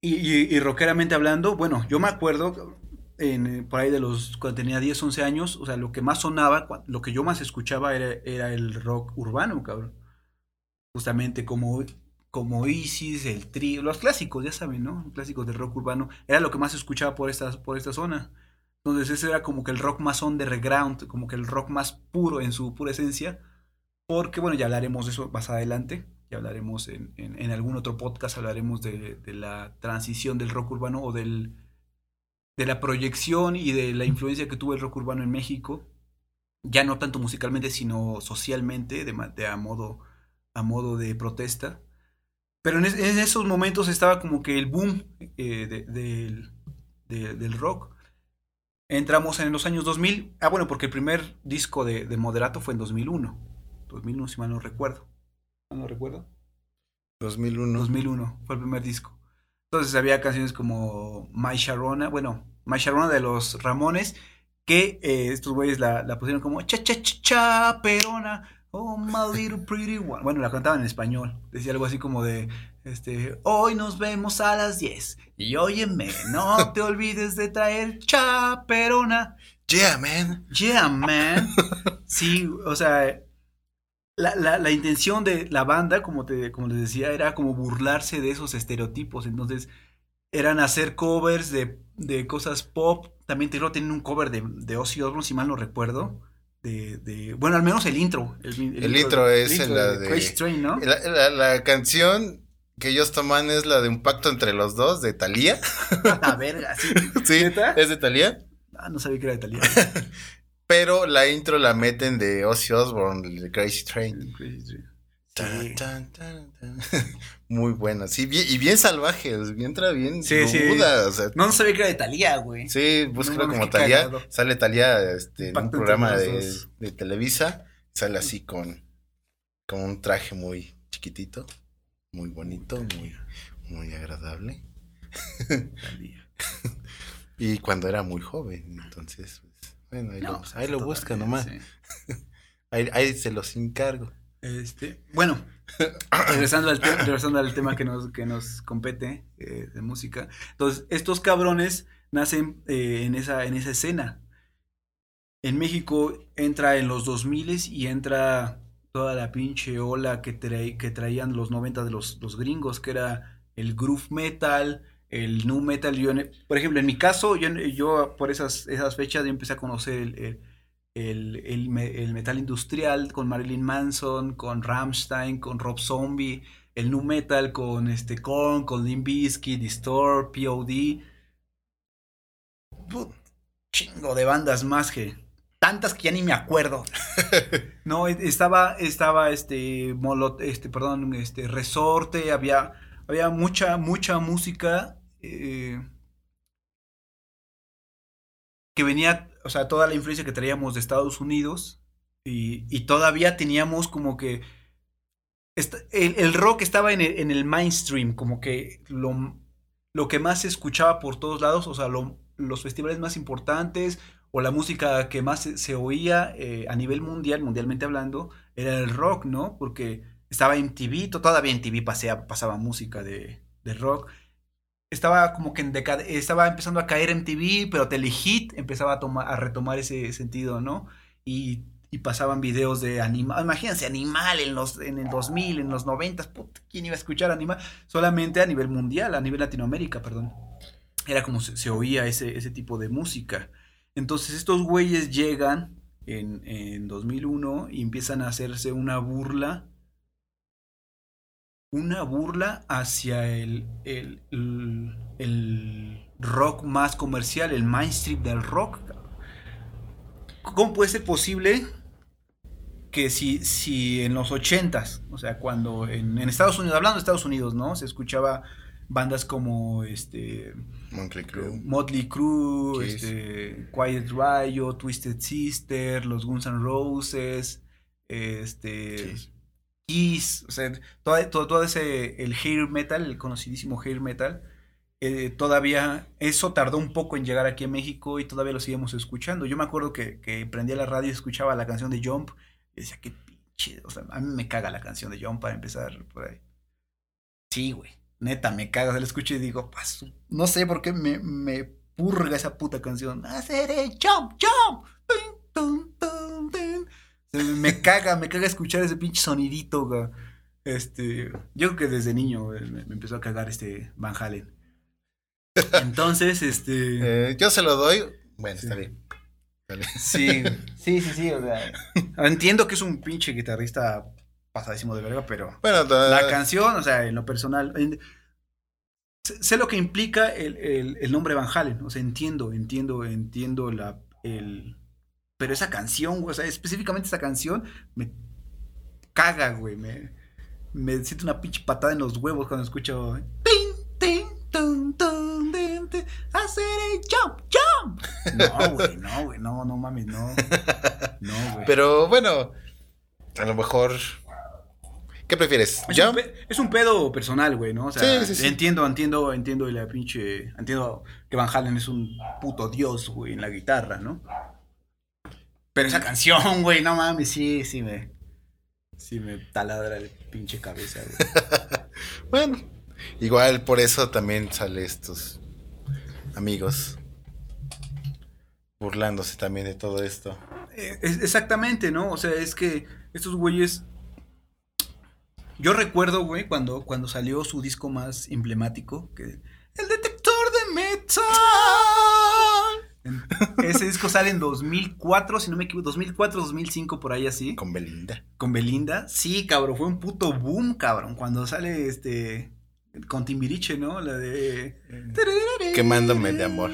Speaker 1: Y, y- y rockeramente hablando, bueno, yo me acuerdo en, por ahí de los cuando tenía 10, 11 años, o sea, lo que más sonaba, lo que yo más escuchaba era, era el rock urbano, cabrón. Justamente como, como Isis, el Tri, los clásicos, ya saben, ¿no? Clásicos del rock urbano, era lo que más escuchaba por esta, por esta zona. Entonces ese era como que el rock más underground, como que el rock más puro en su pura esencia. Porque, bueno, ya hablaremos de eso más adelante. Ya hablaremos en, en- en algún otro podcast, hablaremos de, de la transición del rock urbano o del, de la proyección y de la influencia que tuvo el rock urbano en México. Ya no tanto musicalmente, sino socialmente, de, de a, modo, a modo de protesta. Pero en, es- en esos momentos estaba como que el boom eh, de- del, de- del rock. Entramos en los años 2000. Ah, bueno, porque el primer disco de, de Moderato fue en 2001. 2001, si mal no recuerdo. ¿Mal no recuerdo?
Speaker 3: 2001.
Speaker 1: 2001 fue el primer disco. Entonces había canciones como My Sharona, bueno, My Sharona de los Ramones, que eh, estos güeyes la, la pusieron como cha cha cha cha perona, oh my little pretty one. Bueno, la cantaban en español. Decía algo así como de este, hoy nos vemos a las 10 y óyeme, no te olvides de traer chaperona.
Speaker 3: Yeah, man.
Speaker 1: Yeah, man. Sí, o sea, la, la- la intención de la banda, como, te, como les decía, era como burlarse de esos estereotipos. Entonces, eran hacer covers de, de cosas pop. También que tienen un cover de, de Ozzy Osbourne, si mal no recuerdo. De, de- bueno, al menos el intro. El,
Speaker 3: El intro es
Speaker 1: el
Speaker 3: la de-
Speaker 1: Crazy Train, ¿no?
Speaker 3: La, la- la canción que ellos toman es la de un pacto entre los dos, de Thalía.
Speaker 1: La verga, sí.
Speaker 3: Sí,
Speaker 1: ¿Neta?
Speaker 3: es de Thalía.
Speaker 1: Ah, no sabía que era de italiano.
Speaker 3: Pero la intro la meten de Ozzy Osbourne, el de Crazy Train.
Speaker 1: Crazy Train.
Speaker 3: Tan, tan, tan. Muy buena, sí, bien- y bien salvaje, bien, entra bien
Speaker 1: Sí, sí.
Speaker 3: ruda, o sea,
Speaker 1: No, no sabía que era de Talía, güey.
Speaker 3: sí, búscalo
Speaker 1: No mames,
Speaker 3: como Talía,
Speaker 1: cagado.
Speaker 3: sale Talía este, en un programa de, de Televisa, sale así con, con un traje muy chiquitito, muy bonito, muy, muy agradable,
Speaker 1: Thalía.
Speaker 3: y cuando era muy joven, entonces, pues, bueno, ahí,
Speaker 1: No,
Speaker 3: lo,
Speaker 1: pues,
Speaker 3: ahí lo busca nomás,
Speaker 1: sí.
Speaker 3: ahí, ahí se los encargo.
Speaker 1: Este, bueno, regresando al, regresando al tema que nos, que nos compete eh, de música. Entonces, estos cabrones nacen eh, en, esa, en esa escena. En México entra en los 2000 y entra toda la pinche ola que, trae- que traían los 90 de los, los gringos, que era el groove metal, el nu metal, yo, por ejemplo, en mi caso, yo, yo por esas, esas fechas yo empecé a conocer el, el- el me- el metal industrial con Marilyn Manson, con Rammstein, con Rob Zombie, el nu metal con este Korn, con Limp Bizkit, Distort, POD, chingo de bandas más que tantas que ya ni me acuerdo. No, e- estaba, estaba este, Molot, este, perdón, este, Resorte, había, había mucha, mucha música eh, que venía, o sea, toda la influencia que traíamos de Estados Unidos y, todavía teníamos como que el, rock estaba en el, mainstream, como que lo, lo que más se escuchaba por todos lados, o sea, lo- los festivales más importantes o la música que más se, oía eh, a nivel mundial, mundialmente hablando, era el rock, ¿no? Porque estaba en TV, todavía en TV pasaba música de, de rock. Estaba como que en estaba empezando a caer en TV, pero Telehit empezaba a, tomar, a retomar ese sentido, ¿no? Y, y pasaban videos de animal. Imagínense, animal en, los, en el 2000, en los 90, puta, ¿quién iba a escuchar animal? Solamente a nivel mundial, a nivel Latinoamérica, perdón. Era como se, se oía ese, ese tipo de música. Entonces estos güeyes llegan en, en 2001 y empiezan a hacerse una burla. Una burla hacia el, el, el, el rock más comercial, el mainstream del rock. ¿Cómo puede ser posible que si, si en los 80s, o sea, cuando en, en Estados Unidos, hablando de Estados Unidos, ¿no? Se escuchaba bandas como este
Speaker 3: Motley Crue.
Speaker 1: Motley Crue, este, Quiet Riot, Twisted Sister, los Guns N' Roses, este,
Speaker 3: Kiss.
Speaker 1: Kiss, o sea, todo, todo, todo ese, el hair metal, el conocidísimo hair metal, eh, todavía, eso tardó un poco en llegar aquí a México y todavía lo seguimos escuchando. Yo me acuerdo que, que prendía la radio y escuchaba la canción de Jump y decía, qué pinche, o sea, a mí me caga la canción de Jump para empezar por ahí. Sí, güey, neta, me caga, o sea, la escucho y digo, "Paso". no sé por qué me, me purga esa puta canción. Haceré Jump, Jump. Tum, tum, tum, me caga, me caga escuchar ese pinche sonidito, güey. Este, yo creo que desde niño güey, me, me empezó a cagar este Van Halen. Entonces, este.
Speaker 3: Eh, yo se lo doy. Bueno,
Speaker 1: Sí.
Speaker 3: está bien. Dale.
Speaker 1: Sí, sí, sí, sí. O sea, entiendo que es un pinche guitarrista pasadísimo de verga, pero
Speaker 3: Bueno, da-
Speaker 1: la canción, o sea, en lo personal. en- sé lo que implica el, el- el nombre Van Halen. O sea, entiendo, entiendo, entiendo la. El, pero esa canción, güey, o sea, específicamente esa canción me caga, güey. Me, me siento una pinche patada en los huevos cuando escucho. Tin, tin, tun, tun, tin, tin, haceré jump, jump. No, güey, no, güey, no, no mames, no. No, güey.
Speaker 3: Pero bueno, a lo mejor. ¿Qué prefieres?
Speaker 1: Es un,
Speaker 3: ¿Jump?
Speaker 1: pe- es un pedo personal, güey, ¿no? O sea,
Speaker 3: Sí, sí, sí.
Speaker 1: entiendo, entiendo, entiendo la pinche. Entiendo que Van Halen es un puto dios, güey, en la guitarra, ¿no? Pero esa canción, güey, no mames, sí, sí me. Sí me taladra el pinche cabeza, güey.
Speaker 3: Bueno, igual por eso también sale estos amigos burlándose también de todo esto.
Speaker 1: Eh, es- exactamente, ¿no? O sea, es que estos güeyes. Yo recuerdo, güey, cuando, cuando salió su disco más emblemático, que Ese disco sale en 2004, si no me equivoco, 2004, 2005, por ahí así,
Speaker 3: Con Belinda.
Speaker 1: con Belinda. Sí, cabrón, fue un puto boom, cabrón, cuando sale este, con Timbiriche, ¿no? La de...
Speaker 3: Quemándome de amor.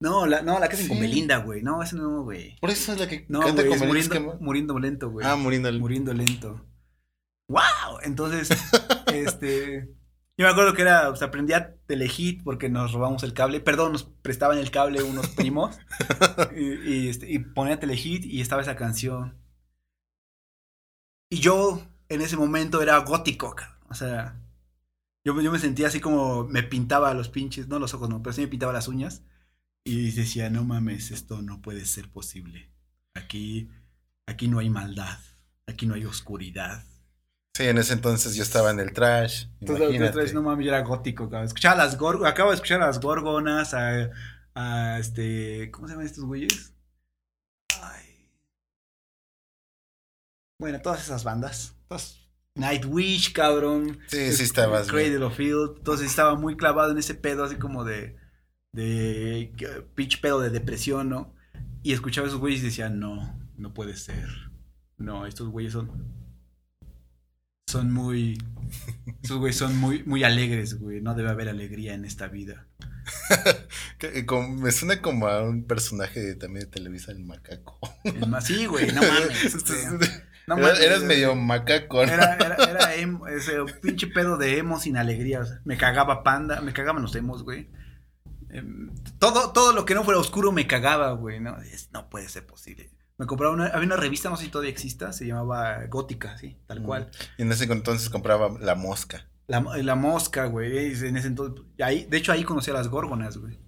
Speaker 1: No, la, no, la que hacen con
Speaker 3: Sí.
Speaker 1: Belinda, güey, no, esa no, güey.
Speaker 3: Por eso es la que
Speaker 1: No,
Speaker 3: canta
Speaker 1: güey,
Speaker 3: con
Speaker 1: muriendo,
Speaker 3: que-
Speaker 1: muriendo lento, güey.
Speaker 3: Ah, muriendo. el-
Speaker 1: muriendo lento. ¡Wow! Entonces, este. Yo me acuerdo que era, o sea, aprendía Telehit porque nos robamos el cable. Perdón, nos prestaban el cable unos primos. y, y, este, y ponía Telehit y estaba esa canción. Y yo, en ese momento, era gótico. O sea, yo, yo me sentía así como me pintaba los pinches, no los ojos, no, pero sí me pintaba las uñas. Y decía, no mames, esto no puede ser posible. Aquí, aquí no hay maldad. Aquí no hay oscuridad.
Speaker 3: Sí, en ese entonces yo estaba en el trash.
Speaker 1: Entonces, otra vez, no mames, yo era gótico, cabrón. Escuchaba las gorgonas, acabo de escuchar a las gorgonas, a, a este, ¿cómo se llaman estos güeyes? Ay. Bueno, todas esas bandas, todas Nightwish, cabrón.
Speaker 3: Sí, sí estabas bien.
Speaker 1: Cradle of Field. Entonces estaba muy clavado en ese pedo, así como de. de. pinche pedo de depresión, ¿no? Y escuchaba a esos güeyes y decía, no, no puede ser. No, estos güeyes son. Son muy. Esos güeyes son muy, muy alegres, güey. No debe haber alegría en esta vida.
Speaker 3: Como- me suena como a un personaje de- también de Televisa, el macaco.
Speaker 1: Sí, güey, no mames. güey. No mames,
Speaker 3: eras
Speaker 1: güey.
Speaker 3: medio macaco, ¿no?
Speaker 1: Era, era, era emo, ese pinche pedo de emo sin alegría. o sea, me cagaba panda, me cagaban los emos, güey. Em, todo, todo lo que no fuera oscuro me cagaba, güey. No, Es- no puede ser posible. Me compraba una, había una revista, no sé si todavía exista, se llamaba Gótica, sí, tal cual.
Speaker 3: Y en ese entonces compraba la mosca.
Speaker 1: La, la mosca, güey. En ese entonces, ahí, de hecho ahí conocí a las górgonas, güey.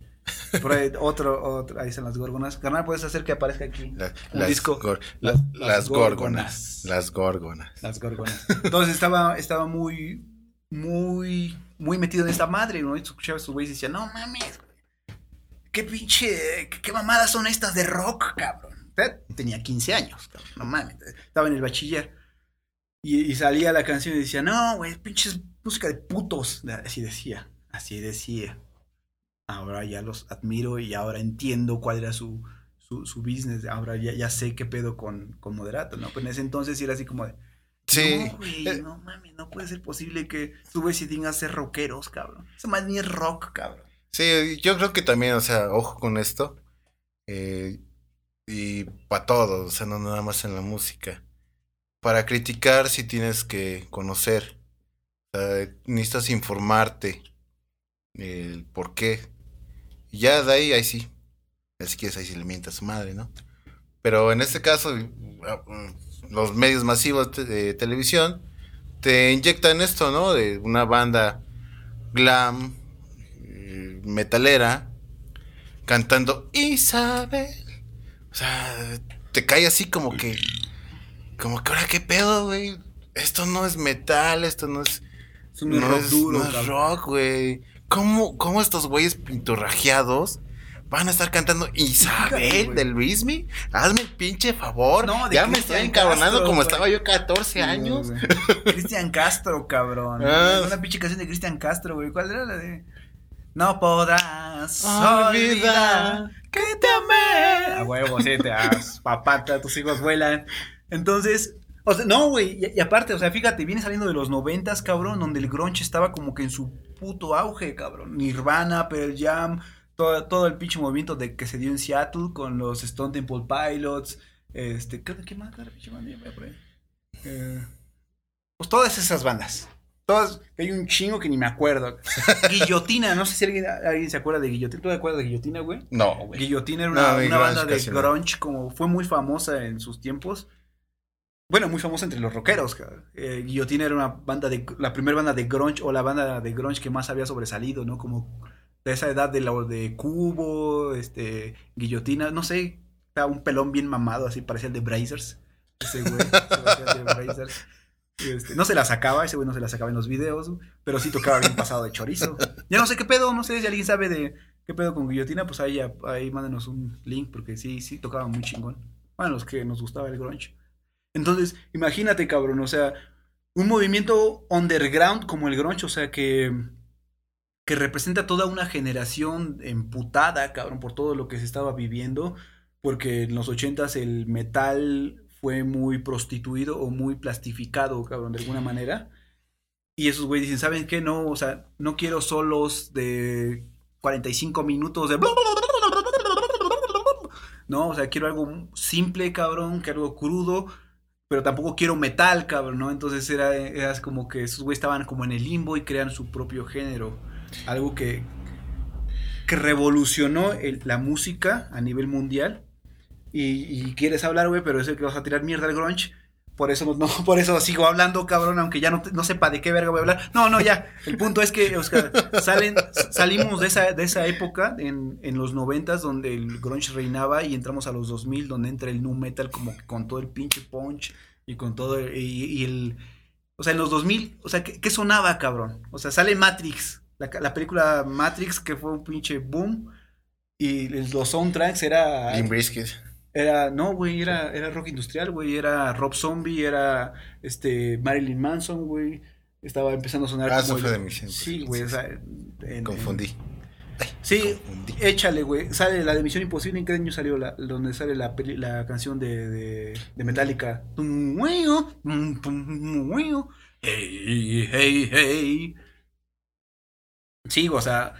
Speaker 1: Por ahí, otro, otro, ahí están las górgonas. Carnal, puedes hacer que aparezca aquí.
Speaker 3: La-
Speaker 1: Un
Speaker 3: las,
Speaker 1: disco.
Speaker 3: gor-
Speaker 1: Las-
Speaker 3: la-
Speaker 1: las górgonas.
Speaker 3: Las górgonas.
Speaker 1: Las gorgonas. Entonces estaba, estaba muy, muy, muy metido en esta madre, ¿no? Y escuchaba a esos güeyes y decía, no mames, güey. Qué pinche, qué, qué mamadas son estas de rock, cabrón. Tenía 15 años, cabrón, no mames. Estaba en el bachiller. Y, y salía la canción y decía, no, güey, pinches música de putos. Así decía, así decía. Ahora ya los admiro y ahora entiendo cuál era su, su, su business. Ahora ya, ya sé qué pedo con, con Moderato, ¿no? Pero en ese entonces era así como de,
Speaker 3: Sí.
Speaker 1: no, güey,
Speaker 3: eh,
Speaker 1: no mames, no puede ser posible que tú güey si tengas ser rockeros, cabrón. Eso más ni es rock, cabrón.
Speaker 3: Sí, yo creo que también, o sea, ojo con esto. eh, y para todo, o sea, no nada más en la música. Para criticar sí tienes que conocer. Necesitas informarte el por qué. Y ya de ahí, ahí sí. Si quieres, ahí sí le mientas a su madre, ¿no? Pero en este caso, los medios masivos de televisión te inyectan esto, ¿no? De una banda glam, eh, metalera, cantando Isabel. O sea, te cae así como que, como que ahora qué pedo, güey. Esto no es metal, esto no es,
Speaker 1: Eso no, es rock duro,
Speaker 3: no es rock, güey. ¿Cómo, ¿Cómo estos güeyes pinturrajeados van a estar cantando Isabel de Luismi? Hazme el pinche favor.
Speaker 1: No, de
Speaker 3: ya me estoy encabronando como
Speaker 1: güey.
Speaker 3: estaba yo 14 años.
Speaker 1: Cristian Castro, cabrón.
Speaker 3: Ah.
Speaker 1: Una pinche canción de Cristian Castro, güey. ¿Cuál era la de? No podrás
Speaker 3: Olvidar
Speaker 1: olvidar que te amé. A huevo, sí, te has papata, tus hijos vuelan. Entonces, o sea, no, güey. Y, y aparte, o sea, fíjate, viene saliendo de los noventas, cabrón, donde el grunge estaba como que en su puto auge, cabrón. Nirvana, Pearl Jam, todo, todo el pinche movimiento de que se dio en Seattle con los Stone Temple Pilots. Este, ¿qué, qué más? pinche. Eh, pues todas esas bandas. Todas, hay un chingo que ni me acuerdo. Guillotina, no sé si alguien, alguien se acuerda de Guillotina. ¿Tú te acuerdas de Guillotina, güey?
Speaker 3: No, güey.
Speaker 1: Guillotina era una, una banda de
Speaker 3: no.
Speaker 1: grunge, como fue muy famosa en sus tiempos. Bueno, muy famosa entre los rockeros. Eh, Guillotina era una banda de, la primera banda de grunge o la banda de grunge que más había sobresalido, ¿no? Como de esa edad de la de Cubo, este, Guillotina, no sé, estaba un pelón bien mamado, así parecía el de Brazers. Ese güey, de Brazers. Este, no se la sacaba, ese güey no se la sacaba en los videos, pero sí tocaba bien pasado de chorizo. Ya no sé qué pedo, no sé si alguien sabe de qué pedo con Guillotina, pues ahí, ahí mándenos un link, porque sí, sí tocaba muy chingón. Bueno, los que nos gustaba el grunge. Entonces, imagínate, cabrón, o sea, un movimiento underground como el grunge, o sea, que, que representa toda una generación emputada, cabrón, por todo lo que se estaba viviendo, porque en los ochentas el metal fue muy prostituido o muy plastificado, cabrón, de alguna manera. Y esos güeyes dicen, ¿saben qué? No, o sea, no quiero solos de 45 minutos de... No, o sea, quiero algo simple, cabrón, que algo crudo, pero tampoco quiero metal, cabrón, ¿no? Entonces era, era como que esos güeyes estaban como en el limbo y crean su propio género. Algo que, que revolucionó la música a nivel mundial. Y, y quieres hablar, güey, pero es el que vas a tirar mierda al grunge. Por eso, no, por eso sigo hablando, cabrón, aunque ya no, no sepa de qué verga voy a hablar. No, no, ya. El punto es que, Oscar, salen, salimos de esa, de esa época en, en los noventas donde el grunge reinaba y entramos a los 2000 donde entra el nu metal como que con todo el pinche punch y con todo el- y, y el... O sea, en los 2000, o sea, ¿qué, sonaba, cabrón? O sea, sale Matrix, la, la película Matrix que fue un pinche boom y los soundtracks era... Era, no, güey, era, era rock industrial, güey, era Rob Zombie, era este Marilyn Manson, güey. Estaba empezando a sonar
Speaker 3: Ah,
Speaker 1: como
Speaker 3: eso
Speaker 1: el-
Speaker 3: fue de tiempos.
Speaker 1: Sí, güey, o sea, en-
Speaker 3: Confundí.
Speaker 1: Sí,
Speaker 3: Confundí.
Speaker 1: échale, güey. Sale la de Misión Imposible. ¿En qué año salió la, donde sale la, peli- la canción de, de, de Metallica? Hey, hey, hey. Sí, o sea,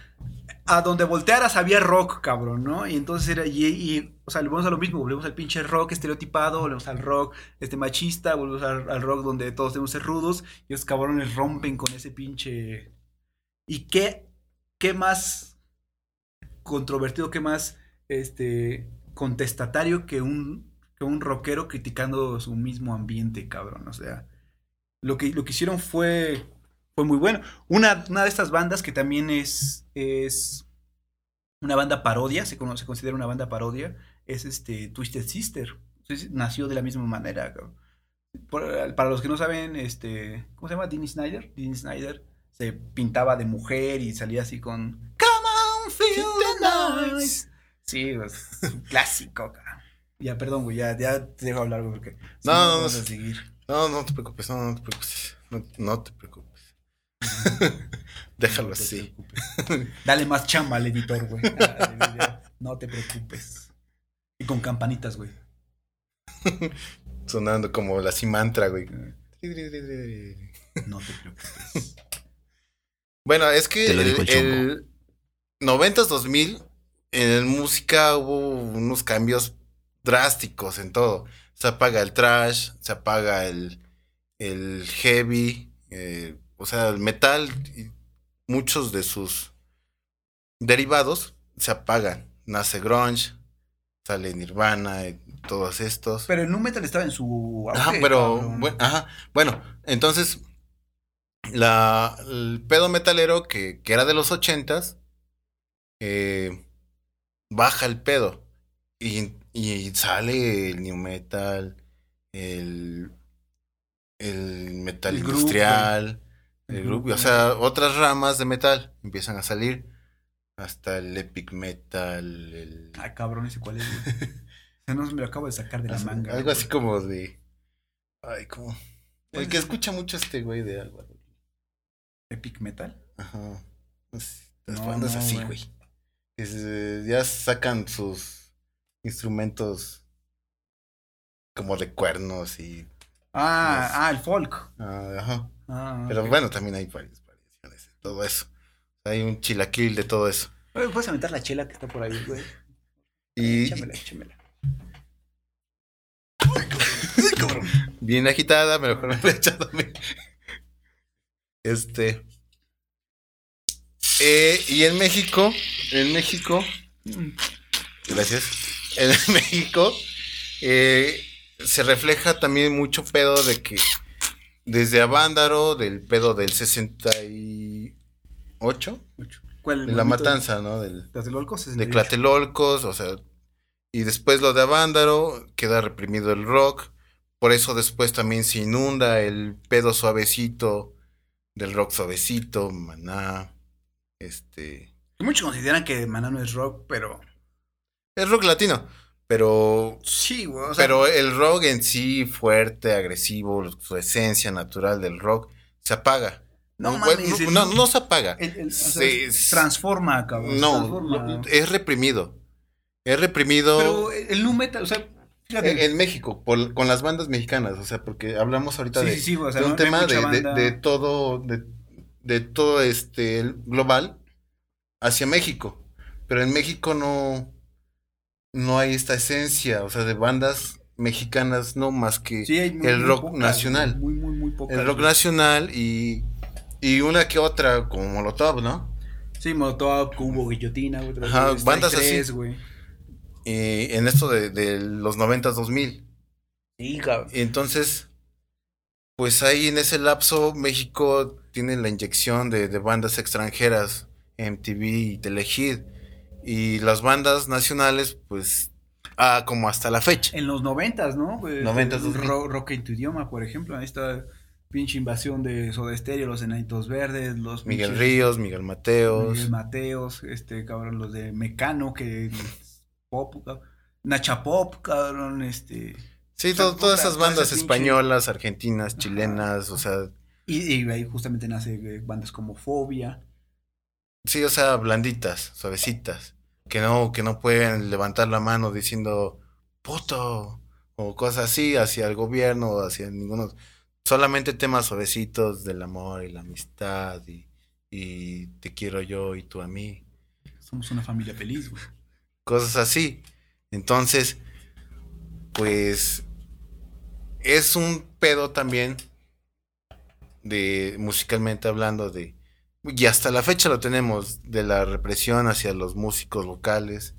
Speaker 1: a donde voltearas había rock, cabrón, ¿no? Y entonces era, y, o sea, volvemos a lo mismo, volvemos al pinche rock estereotipado, volvemos al rock este machista, volvemos al, rock donde todos tenemos ser rudos, y los cabrones rompen con ese pinche... ¿Y qué, qué más controvertido, qué más este contestatario que un, que un rockero criticando su mismo ambiente, cabrón? O sea, lo que, lo que hicieron fue, fue muy bueno. Una, una de estas bandas que también es, es una banda parodia, se, se considera una banda parodia, es este Twisted Sister. Entonces, nació de la misma manera. Por- para los que no saben, este, ¿cómo se llama? Dean Snyder. Dean Snyder se pintaba de mujer y salía así con Come on, feel the noise. Sí, pues, un clásico, cabrón. Ya, perdón, güey, ya, ya te dejo hablar, güey, porque si
Speaker 3: No, no, no,
Speaker 1: vamos a seguir.
Speaker 3: No, no te preocupes, no, no te preocupes. No, no te preocupes. Déjalo
Speaker 1: No te
Speaker 3: así.
Speaker 1: preocupes. Dale más chamba al editor, güey. Ah, No te preocupes. Y con campanitas, güey.
Speaker 3: Sonando como la cimantra, güey.
Speaker 1: No te preocupes.
Speaker 3: Bueno, es que
Speaker 1: Te lo
Speaker 3: el,
Speaker 1: el
Speaker 3: el 90s 2000 en música hubo unos cambios drásticos en todo. Se apaga el trash, se apaga el, el heavy, eh, o sea, el metal y muchos de sus derivados se apagan. Nace grunge, sale Nirvana y todos estos.
Speaker 1: Pero el nu metal estaba en su
Speaker 3: Ajá,
Speaker 1: auge,
Speaker 3: pero
Speaker 1: cabrón.
Speaker 3: bueno, ajá, bueno, entonces la el pedo metalero que, que era de los ochentas eh, baja el pedo y, y sale el new metal, el el metal
Speaker 1: El
Speaker 3: industrial,
Speaker 1: el groove,
Speaker 3: o sea, otras ramas de metal empiezan a salir hasta el epic metal, el
Speaker 1: Ay, cabrón, ese cuál es, no me lo acabo de sacar de la manga.
Speaker 3: Algo
Speaker 1: güey.
Speaker 3: así como de. Ay, como. El que escucha mucho este güey de Álvaro.
Speaker 1: Epic metal.
Speaker 3: Ajá. Pues, Las
Speaker 1: No,
Speaker 3: bandas
Speaker 1: no,
Speaker 3: así,
Speaker 1: güey.
Speaker 3: ya sacan sus instrumentos como de cuernos y.
Speaker 1: Ah,
Speaker 3: Los-
Speaker 1: ah, el folk.
Speaker 3: ah, ajá.
Speaker 1: Ah,
Speaker 3: Pero bueno, también hay varias variaciones de todo eso. Hay un chilaquil de todo eso.
Speaker 1: Oye, ¿Puedes aventar la chela que está por ahí, güey?
Speaker 3: Y
Speaker 1: Échamela, échamela.
Speaker 3: bien agitada, pero con el echado a mí. Este. Eh, y en México, en México, gracias. En México eh, se refleja también mucho pedo de que desde Avándaro, del pedo del 68,
Speaker 1: ¿Cuál?
Speaker 3: de la matanza, ¿no? De
Speaker 1: 68.
Speaker 3: Clatelolcos, o sea, y después lo de Avándaro, queda reprimido el rock, por eso después también se inunda el pedo suavecito del rock suavecito, maná, este,
Speaker 1: Muchos consideran que Maná no es rock, pero.
Speaker 3: el rock latino, pero,
Speaker 1: Sí, güey. O sea,
Speaker 3: pero el rock en sí fuerte, agresivo, su esencia natural del rock se apaga.
Speaker 1: no,
Speaker 3: Bueno,
Speaker 1: mames, el-
Speaker 3: no, no, no se apaga.
Speaker 1: el- el-
Speaker 3: se-
Speaker 1: se transforma, cabrón.
Speaker 3: No,
Speaker 1: transforma.
Speaker 3: es reprimido. Es reprimido.
Speaker 1: Pero el nu metal, o sea, fíjate.
Speaker 3: En, en México, por- con las bandas mexicanas, o sea, porque hablamos ahorita
Speaker 1: sí,
Speaker 3: de,
Speaker 1: sí, sí, o sea,
Speaker 3: de un tema de, de- de todo, de, de todo este global hacia México. Pero en México no, no hay esta esencia, o sea, de bandas mexicanas, no más que
Speaker 1: Sí, hay muy-
Speaker 3: el
Speaker 1: muy
Speaker 3: rock
Speaker 1: pocas,
Speaker 3: nacional.
Speaker 1: Muy, muy, muy pocas.
Speaker 3: el rock nacional y, y una que otra, como Molotov, ¿no?
Speaker 1: Sí, Molotov, Cubo, Guillotina, güey.
Speaker 3: Ajá, bandas así.
Speaker 1: güey.
Speaker 3: Y en esto de, de los 90 2000.
Speaker 1: Sí, cabrón.
Speaker 3: Entonces, pues ahí en ese lapso México tiene la inyección de, de bandas extranjeras, MTV y Telehit. Y las bandas nacionales, pues, ah, como hasta la fecha.
Speaker 1: En los noventas, ¿no? güey?
Speaker 3: 90s,
Speaker 1: El
Speaker 3: 2000.
Speaker 1: ro- rock en tu idioma, por ejemplo. Ahí está pinche invasión de Soda Stereo, los Enanitos Verdes, los
Speaker 3: Miguel
Speaker 1: pinches-
Speaker 3: Ríos, Miguel Mateos.
Speaker 1: Miguel Mateos, este cabrón, los de Mecano, que pop, cabrón. Nacha Pop, cabrón, este...
Speaker 3: Sí,
Speaker 1: O sea,
Speaker 3: to- todas esas bandas
Speaker 1: pinche-
Speaker 3: españolas, argentinas, chilenas, o sea,
Speaker 1: Y, y ahí justamente nace eh, bandas como Fobia.
Speaker 3: sí, o sea, blanditas, suavecitas, que no, que no pueden levantar la mano diciendo puto o cosas así hacia el gobierno o hacia ninguno, solamente temas suavecitos del amor y la amistad y, y te quiero yo y tú a mí.
Speaker 1: Somos una familia feliz, güey.
Speaker 3: cosas así. Entonces, pues es un pedo también de musicalmente hablando de y hasta la fecha lo tenemos de la represión hacia los músicos locales,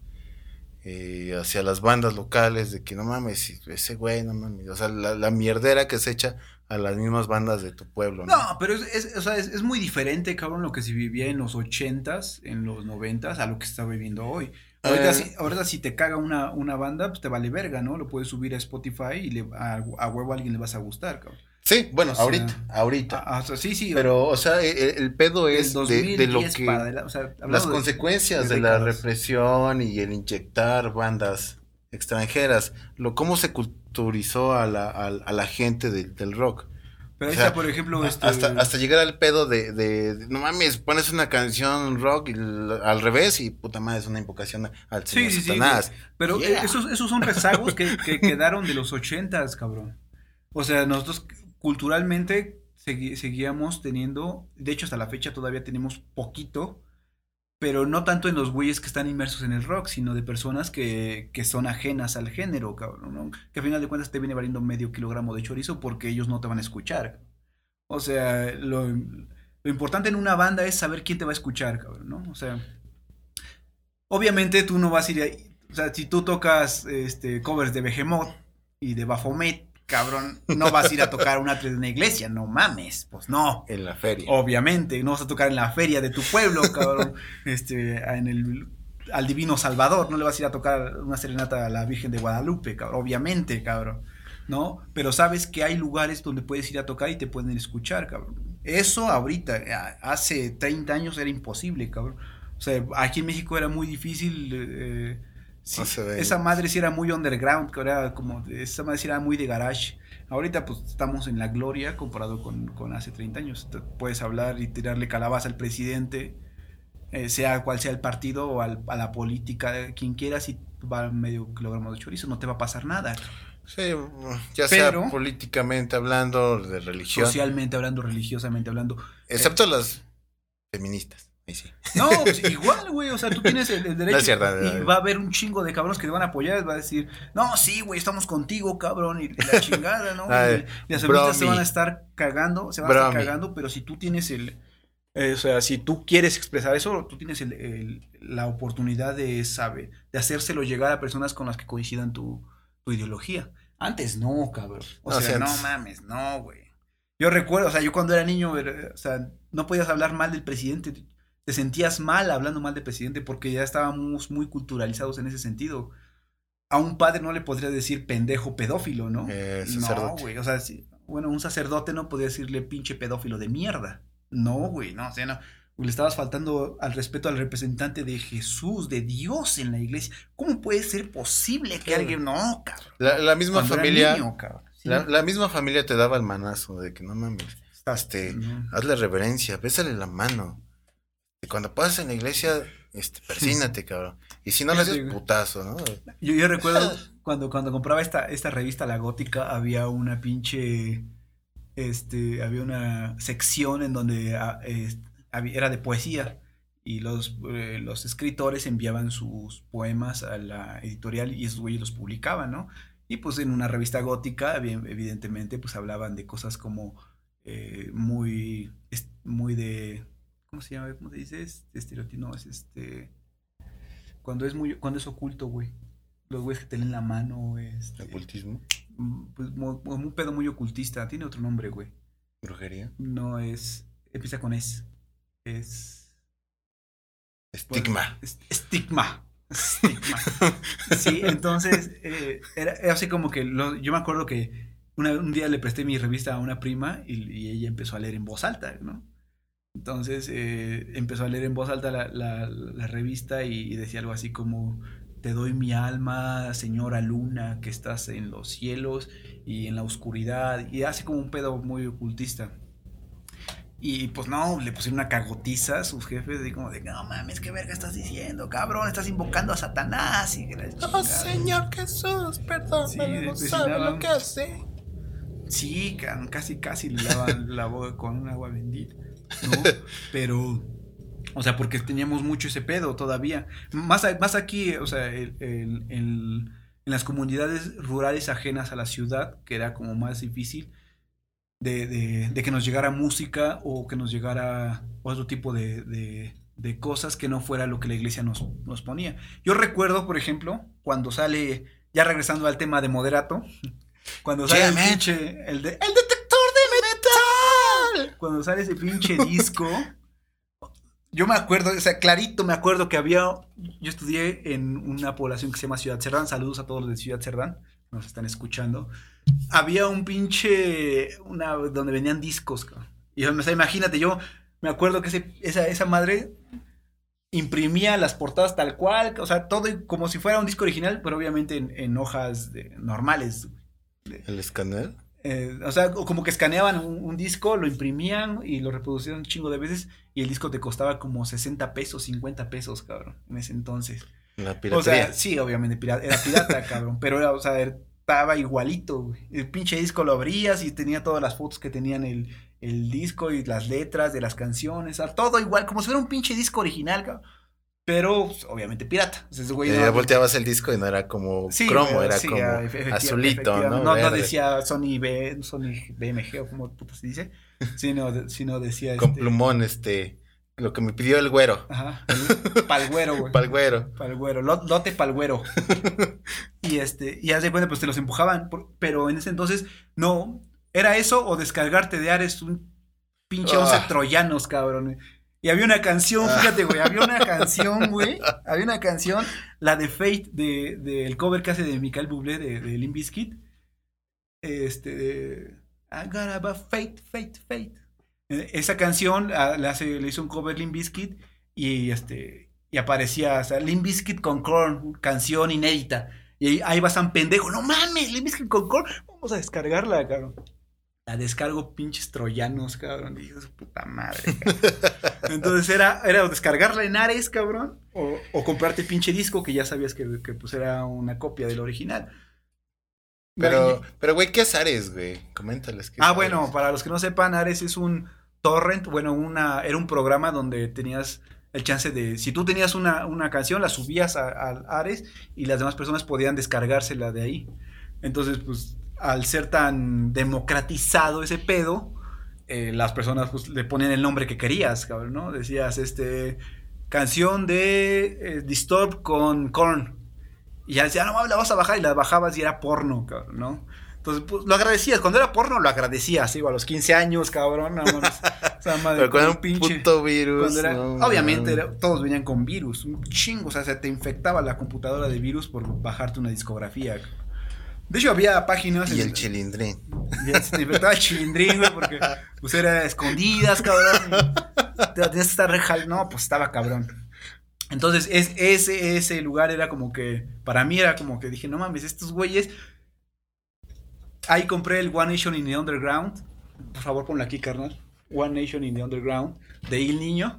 Speaker 3: eh, hacia las bandas locales, de que no mames, ese güey, no mames, o sea, la, la mierdera que se echa a las mismas bandas de tu pueblo, ¿no?
Speaker 1: No, pero es, es- o sea, es, es muy diferente, cabrón, lo que se vivía en los ochentas, en los noventas, a lo que se está viviendo hoy. Ahorita,
Speaker 3: Eh.
Speaker 1: si, ahorita si te caga una, una banda, pues te vale verga, ¿no? Lo puedes subir a Spotify y le, a, a huevo a alguien le vas a gustar, cabrón.
Speaker 3: Sí, bueno,
Speaker 1: o sea,
Speaker 3: ahorita, ahorita.
Speaker 1: Ah, o sea, sí, sí.
Speaker 3: Pero, o sea, el, el pedo es de, de lo
Speaker 1: 2010
Speaker 3: que...
Speaker 1: o sea,
Speaker 3: las consecuencias
Speaker 1: de
Speaker 3: de, la represión y el inyectar bandas extranjeras, lo cómo se culturizó a la, a, a la gente del- del rock.
Speaker 1: Pero ahí
Speaker 3: o sea,
Speaker 1: está, por ejemplo, este...
Speaker 3: Hasta, hasta llegar al pedo de, de- de, no mames, pones una canción rock y al revés y puta madre es una invocación al
Speaker 1: Sí, sí, sí,
Speaker 3: Satanás.
Speaker 1: Pero
Speaker 3: Yeah.
Speaker 1: eh, esos, esos son rezagos que, que quedaron de los ochentas, cabrón. O sea, nosotros culturalmente seguíamos teniendo, de hecho hasta la fecha todavía tenemos poquito, pero no tanto en los güeyes que están inmersos en el rock, sino de personas que, que son ajenas al género, cabrón. Que al final de cuentas te viene valiendo medio kilogramo de chorizo porque ellos no te van a escuchar. O sea, lo, lo importante en una banda es saber quién te va a escuchar, cabrón, ¿no? O sea, obviamente tú no vas a ir ahí. O sea, si tú tocas este, covers de Behemoth y de Baphomet, cabrón, no vas a ir a tocar una de una iglesia, no mames, pues no.
Speaker 3: En la feria.
Speaker 1: Obviamente, no vas a tocar en la feria de tu pueblo, cabrón, este, en el, al Divino Salvador, no le vas a ir a tocar una serenata a la Virgen de Guadalupe, cabrón, obviamente, cabrón, ¿no? Pero sabes que hay lugares donde puedes ir a tocar y te pueden escuchar, cabrón. Eso ahorita, hace 30 años era imposible, cabrón. O sea, aquí en México era muy difícil. eh, sí, esa madre sí era muy underground, que era como, esa madre sí era muy de garage. Ahorita pues estamos en la gloria comparado con, con hace 30 años. Te puedes hablar y tirarle calabaza al presidente, eh, sea cual sea el partido o al- a la política, eh, quien quieras, y va medio kilogramo de chorizo, no te va a pasar nada.
Speaker 3: Sí, ya sea
Speaker 1: Pero-
Speaker 3: políticamente hablando, de religión,
Speaker 1: Socialmente hablando, religiosamente hablando.
Speaker 3: excepto las feministas. Sí.
Speaker 1: No, pues igual, güey, o sea, tú tienes el, el derecho.
Speaker 3: No es cierto, no,
Speaker 1: y va a haber un chingo de cabrones que te van a apoyar, va a decir, no, sí, güey, estamos contigo, cabrón, y la chingada, ¿no?
Speaker 3: Ay,
Speaker 1: y las feministas se van a estar cagando, se van a estar cagando, pero si tú tienes el, eh, o sea, si tú quieres expresar eso, tú tienes el- el- la oportunidad de, sabe, de hacérselo llegar a personas con las que coincidan tu, tu ideología. Antes no, cabrón. O sea, no mames, no, güey. Yo recuerdo, o sea, yo cuando era niño, o sea, no podías hablar mal del presidente. Te sentías mal hablando mal del presidente porque ya estábamos muy culturalizados en ese sentido. A un padre no le podrías decir pendejo pedófilo, ¿no?
Speaker 3: Eh,
Speaker 1: no, güey. O sea, bueno, un sacerdote no podría decirle pinche pedófilo de mierda. No, güey, no, o sea, no. Le estabas faltando al respeto al representante de Jesús, de Dios en la iglesia. ¿Cómo puede ser posible que alguien no, cabrón?
Speaker 3: La, la misma
Speaker 1: Cuando
Speaker 3: familia,
Speaker 1: niño, cabrón. Sí.
Speaker 3: la, la misma familia te daba el manazo de que no mames,
Speaker 1: Estás-
Speaker 3: este,
Speaker 1: no.
Speaker 3: hazle reverencia, bésale la mano. Y cuando pases en la iglesia, este, persínate, cabrón. Y si no le haces putazo, ¿no?
Speaker 1: Yo, yo recuerdo cuando, cuando compraba esta, esta revista La Gótica, había una pinche. Este, había una sección en donde ah, es- era de poesía. Y los, eh, los escritores enviaban sus poemas a la editorial y esos güeyes los publicaban, ¿no? Y pues en una revista gótica, evidentemente, pues hablaban de cosas como eh, muy, muy de, ¿cómo se llama? ¿Cómo se dice? Este estereotipo, no, es este, cuando es muy, cuando es oculto, güey. Los güeyes que te leen la mano, este,
Speaker 3: Ocultismo,
Speaker 1: mm, pues mo- mo- un pedo muy ocultista, tiene otro nombre, güey.
Speaker 3: brujería,
Speaker 1: No es, empieza con es, es,
Speaker 3: estigma.
Speaker 1: es- estigma. Estigma. Sí, entonces, eh, era, era así como que lo- yo me acuerdo que una- un día le presté mi revista a una prima y, y ella empezó a leer en voz alta, ¿no? Entonces eh, empezó a leer en voz alta la, la- la revista y, y decía algo así como te doy mi alma, señora luna, que estás en los cielos y en la oscuridad, y hace como un pedo muy ocultista. Y pues no, le pusieron una cagotiza a sus jefes, de como de, no mames, ¿qué verga estás diciendo, cabrón? Estás invocando a Satanás. Y
Speaker 3: Oh,
Speaker 1: chingada".
Speaker 3: Señor Jesús, perdón,
Speaker 1: Sí,
Speaker 3: no sabe
Speaker 1: vecinaban.
Speaker 3: lo que hace.
Speaker 1: Sí, ca- casi, casi le lavan la boca con un agua bendita, ¿no? Pero, o sea, porque teníamos mucho ese pedo todavía. Más, más aquí, o sea, el- el- el- en las comunidades rurales ajenas a la ciudad, que era como más difícil de, de- de que nos llegara música o que nos llegara otro tipo de, de- de cosas que no fuera lo que la iglesia nos, nos ponía. Yo recuerdo, por ejemplo, cuando sale, ya regresando al tema de moderato, cuando sale
Speaker 3: Yeah,
Speaker 1: el pinche, el de, el de cuando sale ese pinche disco, yo me acuerdo, o sea, clarito me acuerdo que había, yo estudié en una población que se llama Ciudad Cerdán, saludos a todos los de Ciudad Cerdán, nos están escuchando, había un pinche, una, donde vendían discos, y o sea, imagínate, yo me acuerdo que esa, esa madre imprimía las portadas tal cual, o sea, todo como si fuera un disco original, pero obviamente en, hojas normales.
Speaker 3: ¿El escáner?
Speaker 1: Eh, o sea, o como que escaneaban un, un disco, lo imprimían y lo reproducían un chingo de veces y el disco te costaba como 60 pesos, 50 pesos, cabrón, en ese entonces.
Speaker 3: La
Speaker 1: O
Speaker 3: piratería.
Speaker 1: sea, sí, obviamente pirata, era pirata, cabrón, pero era, o sea, estaba igualito, güey. El pinche disco lo abrías y tenía todas las fotos que tenían el, el disco y las letras de las canciones, o sea, todo igual, como si fuera un pinche disco original, cabrón. Pero, pues, obviamente, pirata. O sea, ese güey no-
Speaker 3: volteabas el disco y no era como
Speaker 1: Sí,
Speaker 3: cromo,
Speaker 1: güey,
Speaker 3: era
Speaker 1: sí,
Speaker 3: como azulito, ¿no?
Speaker 1: No, decía Sony, B, Sony BMG o como puto se dice, sino, sino decía
Speaker 3: Con
Speaker 1: este,
Speaker 3: plumón, este. Lo que me pidió el güero.
Speaker 1: Ajá, el palgüero, güey.
Speaker 3: Pal güero.
Speaker 1: Palgüero, lo- lote palgüero. y este, y haz de cuenta, pues te los empujaban, por- pero en ese entonces no, era eso o descargarte de Ares un pinche. 11 troyanos, cabrón. Y había una canción,
Speaker 3: Ah.
Speaker 1: fíjate, güey, había una canción, güey, había una canción, la de Fate, de, del cover que hace de Michael Bublé, de, de Limp Bizkit, este, de, I got about fate, fate, fate. Eh, Esa canción ah, la hace, le hizo un cover Limp Bizkit y este y aparecía, o sea, Limp Bizkit con Korn, canción inédita. Y ahí, ahí va San Pendejo, no mames, Limp Bizkit con Korn, vamos a descargarla, cabrón. La descargo pinches troyanos, cabrón. Digo, su puta madre. cabrón. Entonces era, era descargarla en Ares, cabrón, o, o comprarte pinche disco que ya sabías que, que, pues era una copia del original.
Speaker 3: Pero, pero, güey, ¿qué es Ares, güey? Coméntales. ¿qué es
Speaker 1: Ah,
Speaker 3: Ares?
Speaker 1: bueno, para los que no sepan, Ares es un torrent, bueno, una, era un programa donde tenías el chance de, si tú tenías una, una canción, la subías a, a Ares y las demás personas podían descargársela de ahí. Entonces, pues, al ser tan democratizado ese pedo, eh, las personas pues, le ponían el nombre que querías, cabrón, ¿no? Decías, este, canción de eh, Disturb con Korn. Y ya decía, "Ah, no mames, la vas a bajar y la bajabas y era porno, cabrón, ¿no? Entonces, pues, lo agradecías. Cuando era porno, lo agradecías, digo, a los 15 años, cabrón, no. O sea, madre,
Speaker 3: Pero con
Speaker 1: con
Speaker 3: un puto virus.
Speaker 1: cuando era-
Speaker 3: no
Speaker 1: obviamente era- todos venían con virus, un chingo, o sea, se te infectaba la computadora de virus por bajarte una discografía. De hecho, había páginas...
Speaker 3: Y el chilindrín.
Speaker 1: te infectaba el chilindrín, güey, porque pues era escondidas, cabrón. tenías que estar rejal. No, pues estaba cabrón. Entonces, es, ese, ese lugar era como que, para mí era como que dije, no mames, estos güeyes. Ahí compré el One Nation in the Underground. Por favor, ponlo aquí, carnal. One Nation in the Underground, de Il Niño.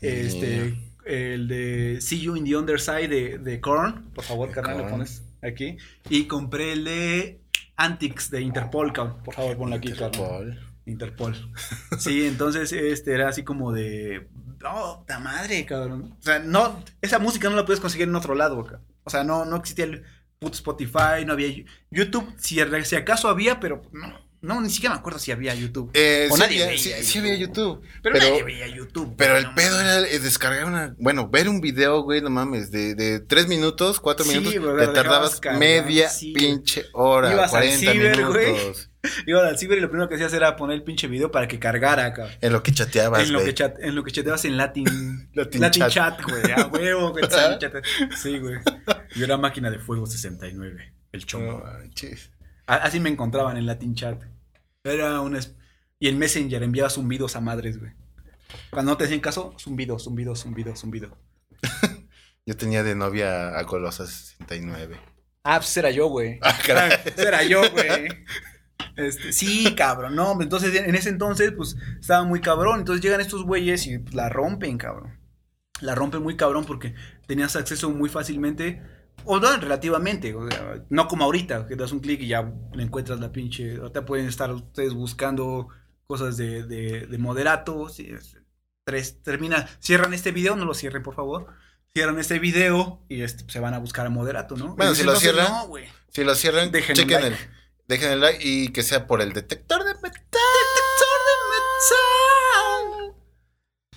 Speaker 1: Este, el de See You in the Underside de, de Korn. Por favor, carnal, lo pones aquí. Y compré el de Antics de Interpol, cabrón. Por favor, ponlo aquí.
Speaker 3: Interpol.
Speaker 1: Interpol. Sí, entonces este era así como de. ¡Oh, puta madre, cabrón! O sea, no. Esa música no la puedes conseguir en otro lado, cabrón. O sea, no, no existía el Spotify, no había YouTube. Si, si acaso había, pero no. No, ni siquiera me acuerdo si había YouTube.
Speaker 3: Eh,
Speaker 1: O
Speaker 3: sí,
Speaker 1: nadie
Speaker 3: había, sí,
Speaker 1: YouTube.
Speaker 3: sí había YouTube.
Speaker 1: Pero,
Speaker 3: pero-
Speaker 1: nadie veía YouTube.
Speaker 3: Pero
Speaker 1: güey,
Speaker 3: el
Speaker 1: no
Speaker 3: pedo
Speaker 1: mames.
Speaker 3: era eh, descargar una. Bueno, ver un video, güey, no mames, de, de tres minutos, cuatro
Speaker 1: Sí,
Speaker 3: minutos.
Speaker 1: güey,
Speaker 3: te tardabas
Speaker 1: dejabas cargar,
Speaker 3: media pinche hora.
Speaker 1: Ibas al
Speaker 3: 40
Speaker 1: ciber, güey.
Speaker 3: minutos.
Speaker 1: Iba al ciber y lo primero que hacías era poner el pinche video para que cargara, cabrón.
Speaker 3: En lo que chateabas,
Speaker 1: En lo,
Speaker 3: güey.
Speaker 1: que chat, en lo que chateabas en Latin,
Speaker 3: Latin
Speaker 1: Latin,
Speaker 3: chat.
Speaker 1: chat. güey. A huevo, güey. Sí, güey. Yo era máquina de fuego 69. El chongo. Así me encontraban en Latin chat. Era un. Y en Messenger enviaba zumbidos a madres, güey. Cuando no te hacían caso, zumbido, zumbido, zumbido, zumbido.
Speaker 3: Yo tenía de novia a Golosa 69.
Speaker 1: Ah, pues era yo, güey.
Speaker 3: Ah, caray.
Speaker 1: Pues era yo, güey. Este, sí, cabrón, no, entonces en ese entonces, pues, estaba muy cabrón. Entonces llegan estos güeyes y pues, la rompen, cabrón. La rompen muy cabrón porque tenías acceso muy fácilmente, o no, relativamente, o sea, no como ahorita, que das un clic y ya le encuentras la pinche. Ahorita pueden estar ustedes buscando cosas de, de, de moderato. es- tres, termina, cierran este video, no lo cierren, por favor. Cierran este video y este, se van a buscar a moderato, ¿no?
Speaker 3: Bueno,
Speaker 1: En
Speaker 3: si lo cierran,
Speaker 1: No.
Speaker 3: Si lo cierran,
Speaker 1: Dejen
Speaker 3: chequen
Speaker 1: like.
Speaker 3: el, dejen el like y que sea por el detector de metal.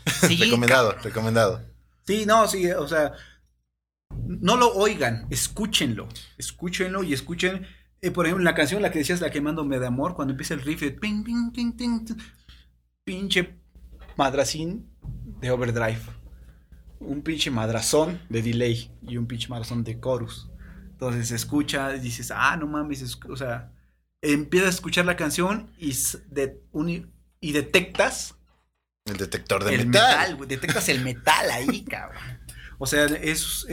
Speaker 1: Sí,
Speaker 3: recomendado,
Speaker 1: cabrón.
Speaker 3: recomendado.
Speaker 1: Sí, no, sí, o sea, no lo oigan, escúchenlo, escúchenlo y escuchen, eh, por ejemplo, la canción, la que decías, la quemándome de amor, cuando empieza el riff, de ping, ping, ping, ping, pinche madracín de overdrive, un pinche madrazón de delay y un pinche madrazón de chorus. Entonces escucha y dices, ah, no mames, es- o sea, empiezas a escuchar la canción y, s- de, un- y detectas
Speaker 3: El detector de
Speaker 1: el
Speaker 3: metal.
Speaker 1: metal. Detectas el metal ahí, cabrón. O sea, eso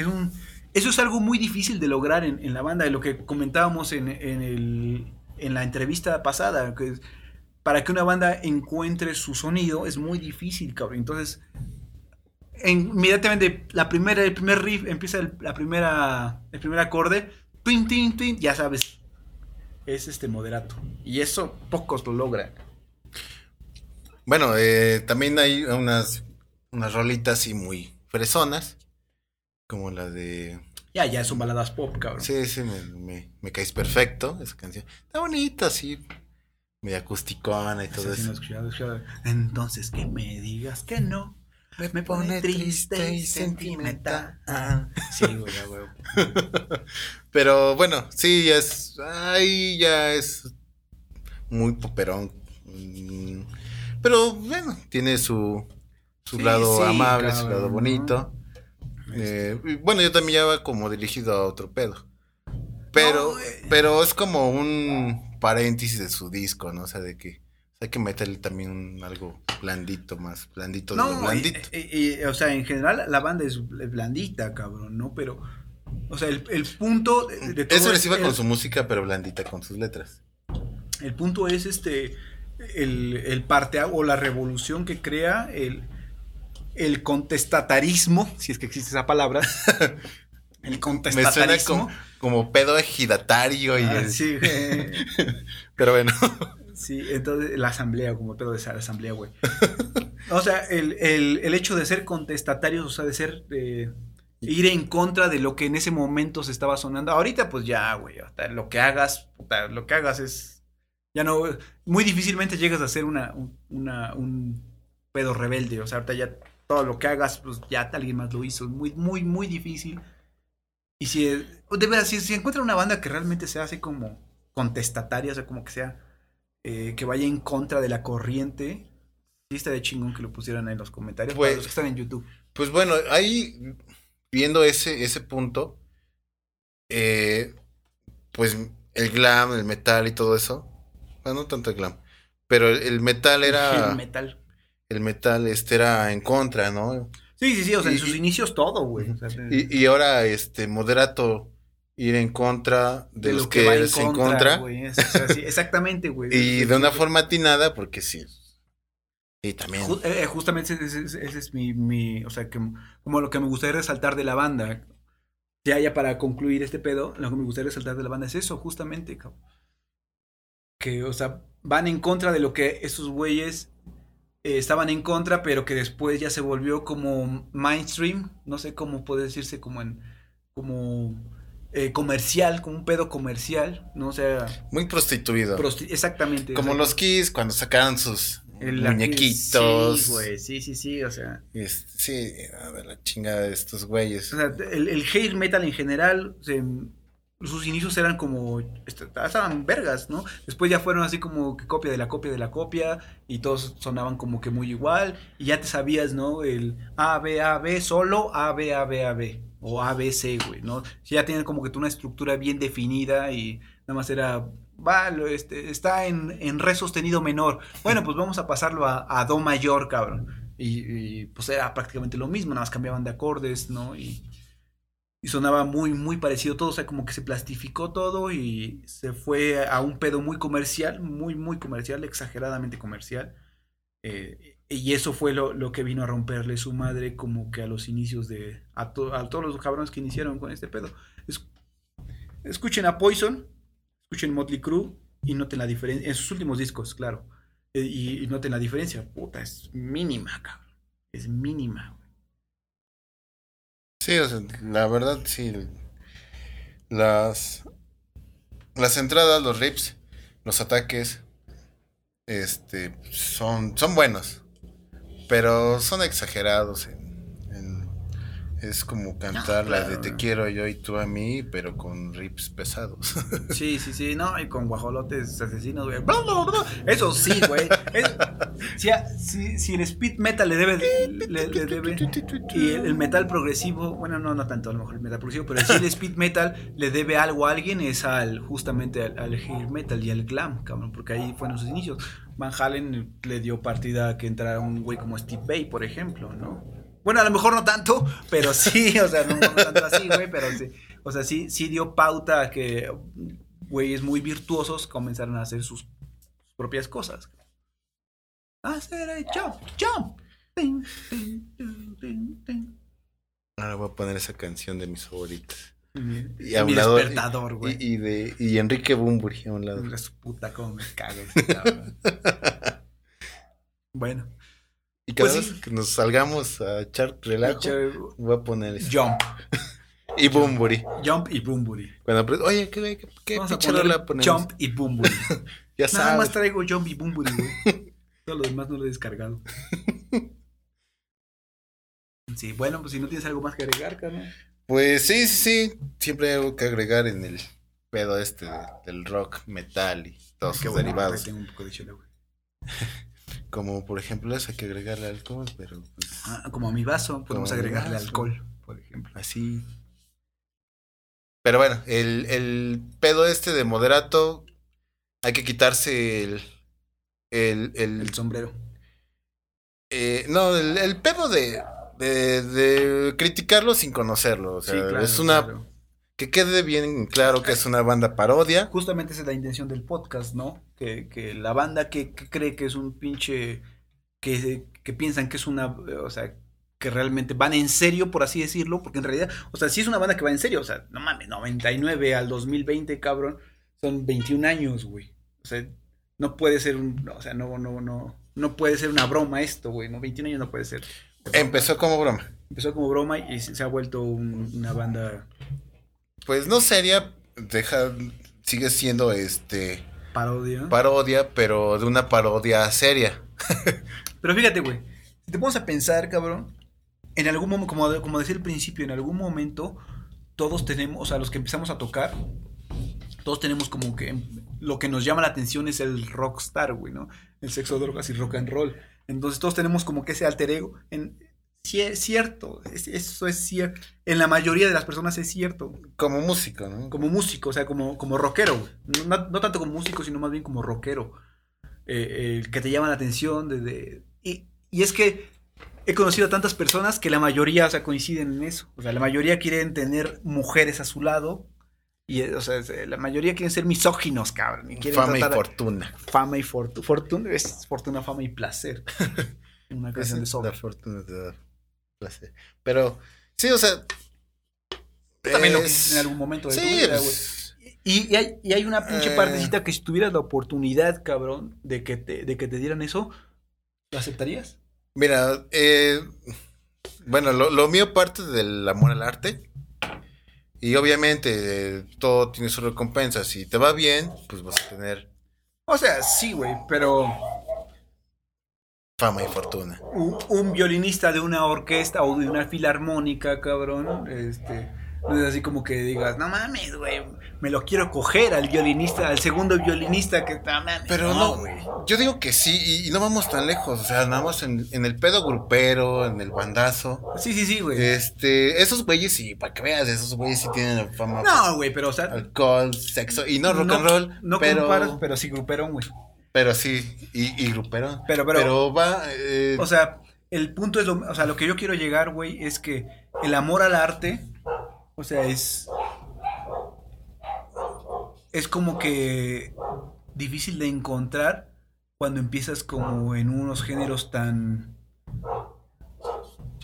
Speaker 1: es algo muy difícil de lograr en, en la banda, de lo que comentábamos en, la entrevista pasada. Que para que una banda encuentre su sonido es muy difícil, cabrón. Entonces, en- inmediatamente la primera, el primer riff empieza el, la primera, el primer acorde, twin, ya sabes, es este moderato. Y eso pocos lo logran.
Speaker 3: Bueno, eh, también hay unas, unas rolitas así muy fresonas. Como la de.
Speaker 1: Ya, ya son baladas pop, cabrón.
Speaker 3: Sí, sí, me, me, me caes perfecto. Esa canción. Está bonita, así. Media acusticona y todo
Speaker 1: sí
Speaker 3: eso.
Speaker 1: escuchado. Entonces que me digas que no. Me pone triste y sentimental. Sí, güey, ya, güey.
Speaker 3: Pero bueno, sí, ya es. Ahí ya es muy poperón. Mm, Pero bueno, tiene su, su
Speaker 1: Sí,
Speaker 3: lado
Speaker 1: sí,
Speaker 3: amable, su lado
Speaker 1: ¿no?
Speaker 3: Bonito. Eh, bueno, yo también ya va como dirigido a otro pedo. Pero,
Speaker 1: No, eh.
Speaker 3: pero es como un paréntesis de su disco, ¿no? O sea, de que hay que meterle también un algo blandito, más blandito de lo
Speaker 1: No,
Speaker 3: blandito.
Speaker 1: y- o sea, en general la banda es blandita, cabrón, ¿no? Pero, o sea, el, el punto de, de todo
Speaker 3: es agresiva con su música, pero blandita con sus letras.
Speaker 1: El punto es este, el, el parte o la revolución que crea el, el contestatarismo, si es que existe esa palabra. el
Speaker 3: Me suena
Speaker 1: contestatarismo.
Speaker 3: como, como pedo ejidatario y
Speaker 1: Ah,
Speaker 3: el-
Speaker 1: sí, güey.
Speaker 3: pero bueno.
Speaker 1: Sí, entonces la asamblea, como pedo de esa asamblea, güey. O sea, el, el- el hecho de ser contestatarios, o sea, de ser, ir en contra de lo que en ese momento se estaba sonando. Ahorita, pues ya, güey, lo que hagas, puta, lo que hagas es, ya no, muy difícilmente llegas a ser una, un, una- un pedo rebelde. O sea, ahorita ya todo lo que hagas, pues ya alguien más lo hizo. Muy, muy, muy difícil. Y si, de verdad, si, si encuentran una banda que realmente sea así como contestataria, o sea, como que sea eh, que vaya en contra de la corriente. Sí, estaría chingón que lo pusieran en los comentarios.
Speaker 3: Pues-
Speaker 1: para los que están en YouTube.
Speaker 3: Pues bueno, ahí viendo ese, ese punto, eh, pues el glam, el metal y todo eso, bueno, no tanto el glam, pero el, el metal era,
Speaker 1: El metal.
Speaker 3: El metal este era en contra, ¿no?
Speaker 1: Sí, sí, sí. O sea,
Speaker 3: Y-
Speaker 1: en sus inicios todo, güey. O sea,
Speaker 3: Y, y ahora este moderato ir en contra de, los que,
Speaker 1: va
Speaker 3: eres en contra,
Speaker 1: güey, es- o sea, sí, exactamente, güey.
Speaker 3: y de una forma atinada, porque sí. Y también.
Speaker 1: Ju- eh, justamente ese, ese- ese es mi, mi- o sea, que, como lo que me gustaría resaltar de la banda. Ya, ya para concluir este pedo, lo que me gustaría resaltar de la banda es eso, justamente, cabrón. Que, o sea, van en contra de lo que esos güeyes eh, estaban en contra, pero que después ya se volvió como mainstream, no sé cómo puede decirse, como en, como eh, comercial, como un pedo comercial, ¿no? O sea,
Speaker 3: Muy prostituido.
Speaker 1: prosti- exactamente.
Speaker 3: Como
Speaker 1: o sea,
Speaker 3: los Kiss cuando sacaron sus
Speaker 1: el-
Speaker 3: muñequitos.
Speaker 1: Sí, güey, sí, sí, sí, o sea.
Speaker 3: Sí, a ver, la chingada de estos güeyes.
Speaker 1: O sea, el, el hair metal en general, se- sus inicios eran como, est- estaban vergas, ¿no? Después ya fueron así como que copia de la copia de la copia y todos sonaban como que muy igual y ya te sabías, ¿no? El A, B, A, B, solo A, B, A, B, A, B o A, B, C, güey, ¿no? Ya tienen como que una estructura bien definida y nada más era, va, este, está en, en re sostenido menor. Bueno, pues vamos a pasarlo a, a do mayor, cabrón. Y, y, pues era prácticamente lo mismo, nada más cambiaban de acordes, ¿no? Y, y sonaba muy, muy parecido todo, o sea, como que se plastificó todo y se fue a un pedo muy comercial, muy, muy comercial, exageradamente comercial. Eh, y eso fue lo, lo, que vino a romperle su madre como que a los inicios de... A, to, a todos los cabrones que iniciaron con este pedo. Es, escuchen a Poison, escuchen Motley Crue y noten la diferencia, en sus últimos discos, claro. Eh, y, y, noten la diferencia, puta, es mínima, cabrón. Es mínima.
Speaker 3: Sí, o sea, la verdad, sí. Las, las entradas, los rips, los ataques, este, son, son buenos. Pero son exagerados. Es como cantar no, claro. la de Te quiero yo y tú a mí, pero con rips pesados.
Speaker 1: Sí, sí, sí, no, y con guajolotes asesinos, güey. Eso sí, güey. Si, si, si, el speed metal le debe, le, le debe y el, el, metal progresivo, bueno, no, no tanto a lo mejor el metal progresivo, pero si el speed metal le debe algo a alguien es al justamente al, al hair metal y al glam, cabrón, porque ahí fueron sus inicios. Van Halen le dio partida a que entrara un güey como Steve Bay, por ejemplo, ¿no? Bueno, a lo mejor no tanto, pero sí, o sea, no, no tanto así, güey, pero sí, o sea, sí, sí dio pauta a que güeyes muy virtuosos comenzaron a hacer sus, propias cosas. Hacer el jump, jump.
Speaker 3: Ahora voy a poner esa canción de mis favoritas.
Speaker 1: Y a un lado, despertador, güey.
Speaker 3: Y, y, de, y Enrique Bumburi a un lado.
Speaker 1: Su puta, cómo me cago cabrón. bueno.
Speaker 3: Y cada pues vez sí. que nos salgamos a echar relajo, voy a poner
Speaker 1: eso. Jump.
Speaker 3: y Bumburi.
Speaker 1: Jump y Bumburi.
Speaker 3: Cuando oye, ¿qué, qué, qué
Speaker 1: Vamos a poner
Speaker 3: ponemos?
Speaker 1: Jump y Bumburi.
Speaker 3: ya
Speaker 1: Nada
Speaker 3: sabes.
Speaker 1: más traigo Jump y Bumburi, güey. Todo lo demás no lo he descargado. Sí, bueno, pues si no tienes algo más que agregar, carnal.
Speaker 3: Pues sí, sí, sí. Siempre hay algo que agregar en el pedo este de, del rock, metal y todos sus
Speaker 1: bueno,
Speaker 3: derivados.
Speaker 1: Tengo un poco de chile, güey.
Speaker 3: Como por ejemplo eso hay que agregarle alcohol, pero pues,
Speaker 1: Ah, como a mi vaso, podemos agregarle
Speaker 3: vaso.
Speaker 1: alcohol, por ejemplo.
Speaker 3: así. Pero bueno, el, el pedo este de moderato, hay que quitarse el. El. el,
Speaker 1: El sombrero.
Speaker 3: eh, no, el, el pedo de, de, de criticarlo sin conocerlo. O sea,
Speaker 1: sí, claro.
Speaker 3: es una.
Speaker 1: claro.
Speaker 3: Que quede bien claro que es una banda parodia.
Speaker 1: Justamente esa es la intención del podcast, ¿no? Que, que la banda que, que cree que es un pinche. Que, que piensan que es una. O sea, que realmente van en serio, por así decirlo, porque en realidad, o sea, sí es una banda que va en serio, o sea, no mames, 99 al 2020, cabrón, son 21 años, güey. O sea, no puede ser un, o sea, no, no, no, no puede ser una broma esto, güey, no, 21 años no puede ser.
Speaker 3: Empezó como broma.
Speaker 1: Empezó como broma y se ha vuelto un, una banda
Speaker 3: Pues no sería. Deja. Sigue siendo este.
Speaker 1: parodia.
Speaker 3: Parodia, pero de una parodia seria.
Speaker 1: Pero fíjate, güey, si te pones a pensar, cabrón, en algún momento, como, como decía al principio, en algún momento todos tenemos, o sea, los que empezamos a tocar, todos tenemos como que lo que nos llama la atención es el rockstar, güey, ¿no? El sexo, drogas y rock and roll. Entonces todos tenemos como que ese alter ego. En, sí, es cierto, es- eso es cierto. En la mayoría de las personas es cierto.
Speaker 3: Como músico, ¿no?
Speaker 1: Como músico, o sea, como, como rockero. No, tanto como músico, sino más bien como rockero. Eh, eh, que te llama la atención. De, de- y, y es que he conocido a tantas personas que la mayoría, o sea, coinciden en eso. O sea, la mayoría quieren tener mujeres a su lado. Y, o sea, eh, la mayoría quieren ser misóginos, cabrón. Y quieren
Speaker 3: Fama y fortuna.
Speaker 1: Fama y fortuna. Fortuna es fortuna, fama y placer. Una canción de
Speaker 3: La
Speaker 1: Soda.
Speaker 3: fortuna te da placer. Pero, sí, o sea.
Speaker 1: También lo quisiste en algún momento de tu
Speaker 3: Sí,
Speaker 1: vida, güey.
Speaker 3: pues,
Speaker 1: Y, y hay, y hay una pinche
Speaker 3: Eh.
Speaker 1: partecita que si tuvieras la oportunidad, cabrón, de que te, de que te dieran eso, ¿lo aceptarías?
Speaker 3: Mira, eh, bueno, lo, lo mío parte del amor al arte. Y obviamente eh, todo tiene su recompensa. Si te va bien, pues vas a tener
Speaker 1: O sea, sí, güey, pero
Speaker 3: fama y fortuna.
Speaker 1: un, un violinista de una orquesta o de una filarmónica, cabrón, este, no es así como que digas, no mames, güey, me lo quiero coger al violinista, al segundo violinista que está, mames.
Speaker 3: Pero no, yo digo que sí, y, y no vamos tan lejos. O sea, nada más en, en el pedo grupero, en el bandazo.
Speaker 1: Sí, sí, sí, güey.
Speaker 3: Este, esos güeyes sí, para que veas, esos güeyes sí tienen fama.
Speaker 1: No, güey, pero o sea,
Speaker 3: Alcohol, sexo, y no rock
Speaker 1: no-
Speaker 3: and roll.
Speaker 1: no
Speaker 3: pero,
Speaker 1: comparas, pero sí gruperón, güey.
Speaker 3: Pero sí, y, y grupero.
Speaker 1: Pero, pero,
Speaker 3: Pero va. eh,
Speaker 1: O sea, el punto es lo, o sea, lo que yo quiero llegar, güey, es que el amor al arte O sea, es. Es como que difícil de encontrar cuando empiezas como en unos géneros tan.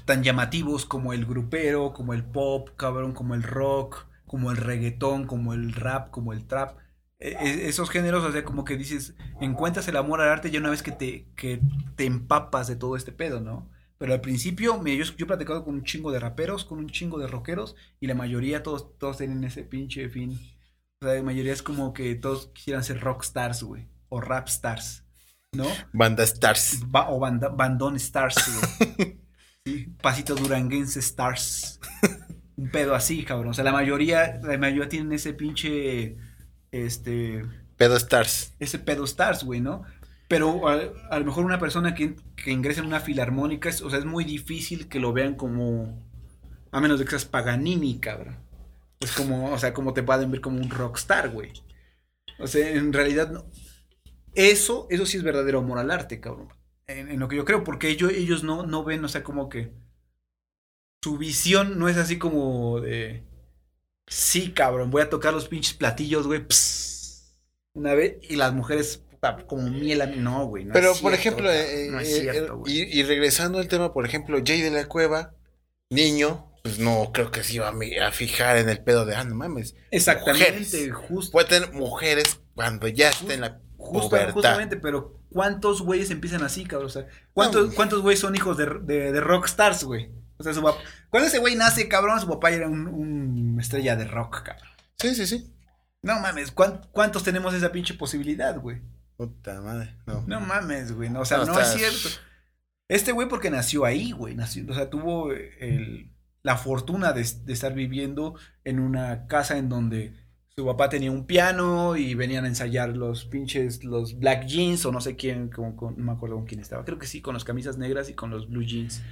Speaker 1: tan llamativos como el grupero, como el pop, cabrón, como el rock, como el reggaetón, como el rap, como el trap. E- e- esos géneros, o sea, como que dices, encuentras el amor al arte ya una vez que te, que te empapas de todo este pedo, ¿no? Pero al principio, mira, yo, yo he platicado con un chingo de raperos, con un chingo de rockeros, y la mayoría todos, todos tienen ese pinche fin. O sea, la mayoría es como que todos quisieran ser rockstars, güey. O rap stars, ¿no?
Speaker 3: Banda Stars.
Speaker 1: Ba- o banda- bandón stars, güey. Sí, Pasito Duranguense stars. Un pedo así, cabrón. O sea, la mayoría, la mayoría tienen ese pinche, este,
Speaker 3: Pedo Stars.
Speaker 1: ese pedo stars, güey, ¿no? Pero a, a lo mejor una persona que, que ingresa en una filarmónica, es, o sea, es muy difícil que lo vean como, a menos de que seas Paganini, cabrón. Es como, o sea, como te pueden ver como un rockstar, güey. O sea, en realidad, no. Eso, eso sí es verdadero amor al arte, cabrón. En, en lo que yo creo, porque ellos, ellos no, no ven, o sea, como que su visión no es así como de, sí, cabrón, voy a tocar los pinches platillos, güey, pss, una vez, y las mujeres, como miel a mí, no, güey. no
Speaker 3: Pero,
Speaker 1: es
Speaker 3: por
Speaker 1: cierto,
Speaker 3: ejemplo,
Speaker 1: cabrón,
Speaker 3: eh,
Speaker 1: no es
Speaker 3: eh,
Speaker 1: cierto,
Speaker 3: eh,
Speaker 1: güey.
Speaker 3: y, y regresando al tema, por ejemplo, Jay de la Cueva, niño, pues no creo que se iba a, fijar en el pedo de, ah, no mames.
Speaker 1: Exactamente,
Speaker 3: mujeres.
Speaker 1: justo.
Speaker 3: Puede tener mujeres cuando ya esté en la
Speaker 1: Justo- justamente, pero ¿cuántos güeyes empiezan así, cabrón? O sea, ¿cuántos,
Speaker 3: No.
Speaker 1: ¿cuántos güeyes son hijos de, de, de rockstars, güey? O sea, su papá. Cuando ese güey nace, cabrón, su papá era un, un estrella de rock, cabrón.
Speaker 3: Sí, sí, sí.
Speaker 1: No mames, ¿cuán- ¿cuántos tenemos esa pinche posibilidad, güey?
Speaker 3: Puta madre, no.
Speaker 1: No mames, güey. no, o sea,
Speaker 3: No,
Speaker 1: no,
Speaker 3: está-
Speaker 1: es cierto. Este güey porque nació ahí, güey. Nació, o sea, tuvo el, la fortuna de, de estar viviendo en una casa en donde su papá tenía un piano y venían a ensayar los pinches, los black jeans o no sé quién, con- con- no me acuerdo con quién estaba. Creo que sí, con las camisas negras y con los blue jeans.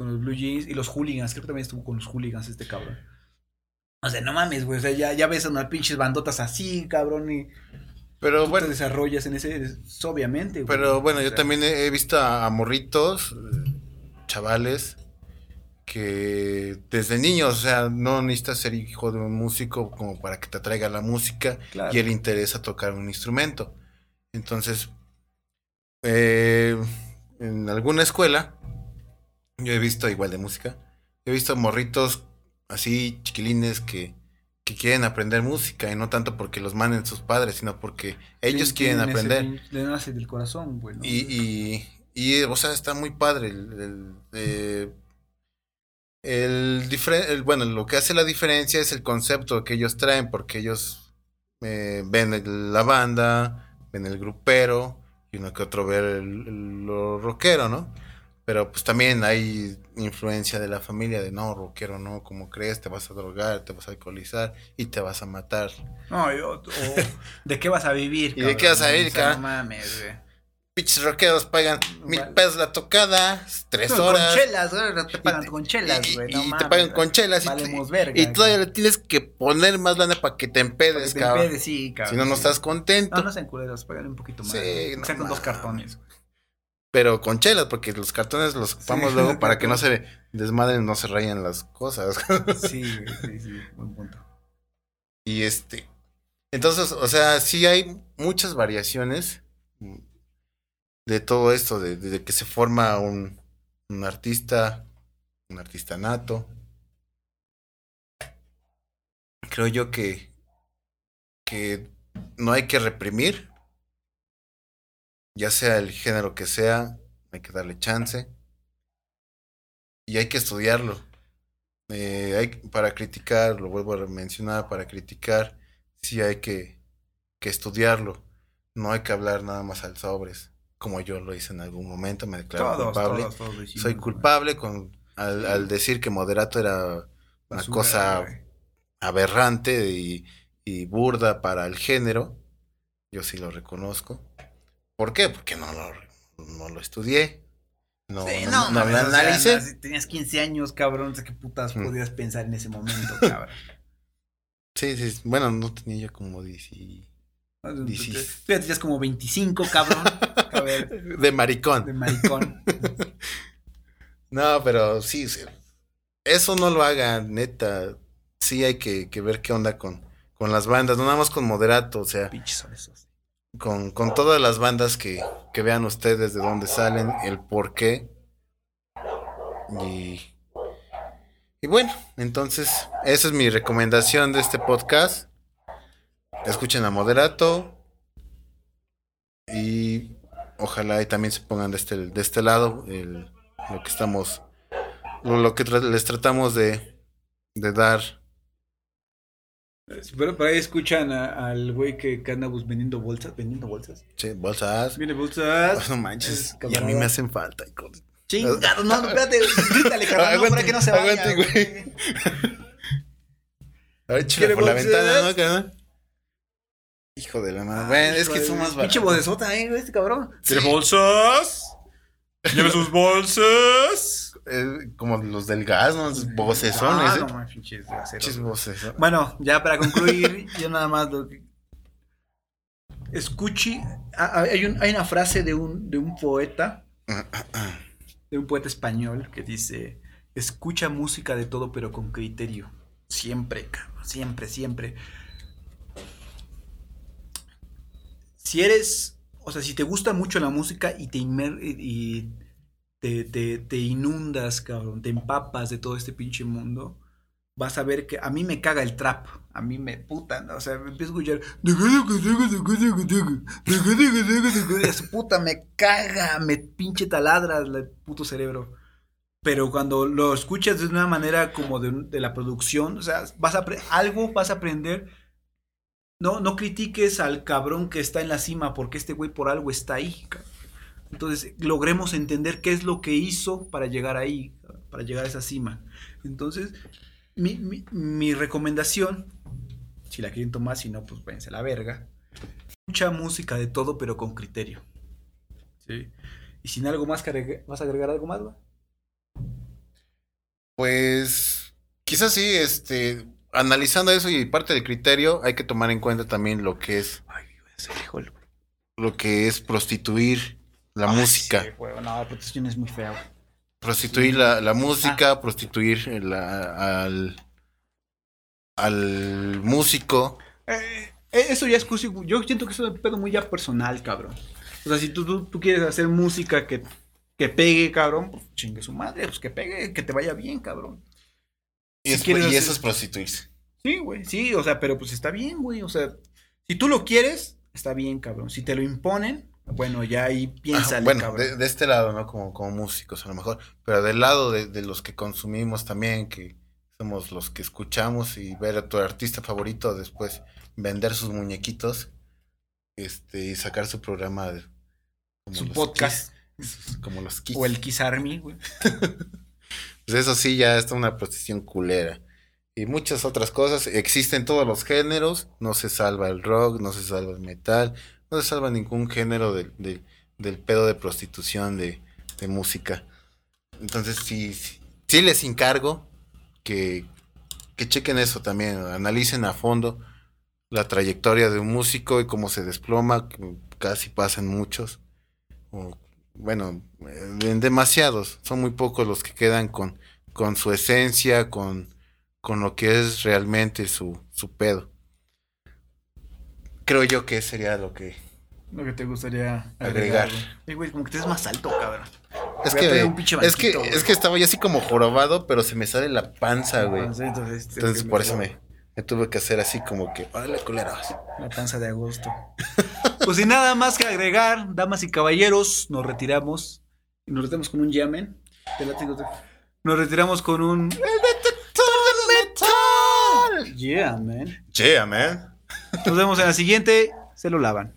Speaker 1: Con los blue jeans y los hooligans. Creo que también estuvo con los hooligans este cabrón. O sea, no mames, güey. O sea, ya, ya ves unas pinches bandotas así, cabrón, y
Speaker 3: Pero
Speaker 1: tú
Speaker 3: bueno,
Speaker 1: te desarrollas en ese, es- obviamente. güey.
Speaker 3: pero bueno,
Speaker 1: O
Speaker 3: yo también he, he visto a, a morritos, eh, chavales, que desde niños, o sea, no necesitas ser hijo de un músico como para que te atraiga la música
Speaker 1: claro.
Speaker 3: y él interesa tocar un instrumento. Entonces, eh, en alguna escuela, yo he visto igual de música, he visto morritos así chiquilines que, que quieren aprender música y no tanto porque los manden sus padres, sino porque ellos
Speaker 1: Sí,
Speaker 3: quieren aprender.
Speaker 1: Le nace del corazón, güey. ¿no?
Speaker 3: Y, y, y, o sea, está muy padre. El, el, eh, el bueno, lo que hace la diferencia es el concepto que ellos traen, porque ellos eh, ven el- la banda, ven el grupero, y uno que otro ve el, el- lo rockero, ¿no? Pero pues también hay influencia de la familia de no, rockero, no, como crees, te vas a drogar, te vas a alcoholizar y te vas a matar.
Speaker 1: No, yo- ¿de qué vas a vivir?
Speaker 3: ¿Y de qué vas a vivir, cabrón?
Speaker 1: No mames, güey.
Speaker 3: Pinches rockeros pagan mil pesos la tocada, tres
Speaker 1: No,
Speaker 3: horas.
Speaker 1: Con chelas, güey. Te pagan con chelas,
Speaker 3: y,
Speaker 1: güey.
Speaker 3: y te pagan con chelas y,
Speaker 1: verga.
Speaker 3: y todavía
Speaker 1: güey.
Speaker 3: le tienes que poner más lana para que te empedes,
Speaker 1: que te
Speaker 3: cabrón.
Speaker 1: empedes, sí, cabrón.
Speaker 3: si no, no estás contento.
Speaker 1: No, no sean culeros, pagan un poquito más.
Speaker 3: Sí, no
Speaker 1: Sacan dos cartones, güey.
Speaker 3: Pero con chelas, porque los cartones los ocupamos
Speaker 1: Sí.
Speaker 3: luego para que no se desmadren, no se rayan las cosas.
Speaker 1: Sí, sí, sí, buen punto.
Speaker 3: y este. Entonces, o sea, sí hay muchas variaciones de todo esto, de, de que se forma un, un artista, un artista nato. Creo yo que, que no hay que reprimir, ya sea el género que sea, hay que darle chance y hay que estudiarlo. Eh, hay, para criticar, lo vuelvo a mencionar, para criticar, sí hay que, que estudiarlo. No hay que hablar nada más al sobres, como yo lo hice en algún momento, me declaro
Speaker 1: Todos,
Speaker 3: culpable.
Speaker 1: todos, todos
Speaker 3: Soy culpable con al, al decir que moderato era una cosa aberrante y, y burda para el género. Yo sí lo reconozco. ¿Por qué? Porque no lo, no lo estudié. No,
Speaker 1: Sí,
Speaker 3: no, no
Speaker 1: mames,
Speaker 3: lo
Speaker 1: o sea, no, tenías 15 años, cabrón, no qué putas
Speaker 3: Mm.
Speaker 1: podías pensar en ese momento, cabrón.
Speaker 3: Sí, sí. Bueno, no tenía yo como 10 y-
Speaker 1: No, tú- ya tenías como 25, cabrón. A ver,
Speaker 3: De maricón.
Speaker 1: de maricón.
Speaker 3: No, pero sí, sí. Eso no lo hagan, neta. sí hay que, que ver qué onda con, con las bandas, no nada más con Moderato, o sea,
Speaker 1: Pinches son esos.
Speaker 3: Con, con todas las bandas que, que vean ustedes de dónde salen, el por qué. Y, y bueno, entonces, esa es mi recomendación de este podcast. Escuchen a Moderato. Y ojalá y también se pongan de este, de este lado el- lo que estamos, lo, lo que les tratamos de, de dar.
Speaker 1: Pero por ahí escuchan a- al güey que, bus- vendiendo bolsas, vendiendo bolsas.
Speaker 3: Che, bolsas.
Speaker 1: Viene bolsas.
Speaker 3: No manches.
Speaker 1: Es
Speaker 3: Y a mí me hacen falta. hijo de-
Speaker 1: Chingado, no, no, espérate, grítale, carnal, no, para que no se vaya.
Speaker 3: Aguante, güey. A ver,
Speaker 1: ¿Quiere
Speaker 3: por la ventana, ¿no, carnal? Hijo de la madre. Bueno, es que son más
Speaker 1: Pinche
Speaker 3: baratos.
Speaker 1: bodesota, eh, este cabrón.
Speaker 3: Sí.
Speaker 1: ¿Quiere bolsas? Lleve sus bolsas.
Speaker 3: Eh, como los del gas, ¿no? Vocesones,
Speaker 1: Ah,
Speaker 3: ¿eh?
Speaker 1: no,
Speaker 3: vocesones.
Speaker 1: Bueno, ya para concluir, yo nada más lo que... Escuchi, ah, ah, hay, un- hay una frase de un, de un poeta, de un poeta español que dice, escucha música de todo pero con criterio. Siempre, cabrón, siempre, siempre. Si eres, o sea, si te gusta mucho la música y te y te, te- te inundas, cabrón, te empapas de todo este pinche mundo, vas a ver que a mí me caga el trap. A mí me puta, ¿no? o sea, me empiezo a escuchar. Su puta me caga, me pinche taladra el puto cerebro. Pero cuando lo escuchas de una manera como de, de la producción, o sea, vas a algo vas a aprender. No, no critiques al cabrón que está en la cima, porque este güey por algo está ahí. cabrón. Entonces, logremos entender qué es lo que hizo para llegar ahí, para llegar a esa cima. Entonces, mi, mi- mi recomendación, si la quieren tomar, si no, pues váyanse a la verga. Mucha música de todo, pero con criterio. ¿Sí? Y sin algo más que agregar, ¿vas a agregar algo más, güey?
Speaker 3: Pues quizás sí, este, analizando eso y parte del criterio, hay que tomar en cuenta también lo que es,
Speaker 1: Ay,
Speaker 3: lo que es prostituir la
Speaker 1: Ay,
Speaker 3: música.
Speaker 1: sí, güey, no, es muy fea, güey.
Speaker 3: Prostituir la, la música,
Speaker 1: Ah.
Speaker 3: prostituir la- al, al músico.
Speaker 1: Eh, eh, eso ya es. Yo siento que eso es un pedo muy ya personal, cabrón. O sea, si tú, tú, tú quieres hacer música que, que pegue, cabrón, pues chingue su madre, pues que pegue, que te vaya bien, cabrón.
Speaker 3: Y,
Speaker 1: Si
Speaker 3: es-
Speaker 1: quieres
Speaker 3: y eso es prostituirse.
Speaker 1: Sí, güey, sí, o sea, pero pues está bien, güey, o sea, si tú lo quieres, está bien, cabrón. Si te lo imponen, bueno, ya ahí
Speaker 3: Ah, bueno,
Speaker 1: cabrón.
Speaker 3: de, de este lado, ¿no? Como, como músicos a lo mejor, pero del lado de, de los que consumimos también, que somos los que escuchamos y ver a tu artista favorito después vender sus muñequitos este y sacar su programa de, como
Speaker 1: Su podcast.
Speaker 3: Kiss, como los Kiss.
Speaker 1: O el Kiss Army, güey.
Speaker 3: Pues eso sí ya está una prostitución culera. Y muchas otras cosas. Existen todos los géneros. No se salva el rock, no se salva el metal, no se salva ningún género del, pedo de prostitución de, música. Entonces sí, sí, sí les encargo que, que chequen eso también, analicen a fondo la trayectoria de un músico y cómo se desploma, casi pasan muchos. O, bueno, en demasiados, son muy pocos los que quedan con, con su esencia, con, con lo que es realmente su, su pedo. Creo yo que sería lo que...
Speaker 1: Lo que te gustaría
Speaker 3: Agregar.
Speaker 1: Eh, güey, como que te ves más alto, cabrón.
Speaker 3: Es
Speaker 1: Voy
Speaker 3: que,
Speaker 1: un pinche
Speaker 3: es, que,
Speaker 1: banquito, güey.
Speaker 3: es que estaba yo así como jorobado, pero se me sale la panza, güey.
Speaker 1: Entonces, entonces,
Speaker 3: Entonces por eso me, me tuve que hacer así como que, órale, culeros.
Speaker 1: La panza de agosto. pues sin nada más que agregar, damas y caballeros, nos retiramos. Y nos retiramos con un yamen. Nos retiramos con un. Yeah, man.
Speaker 3: Yeah, man.
Speaker 1: Nos vemos en la siguiente. Se lo lavan.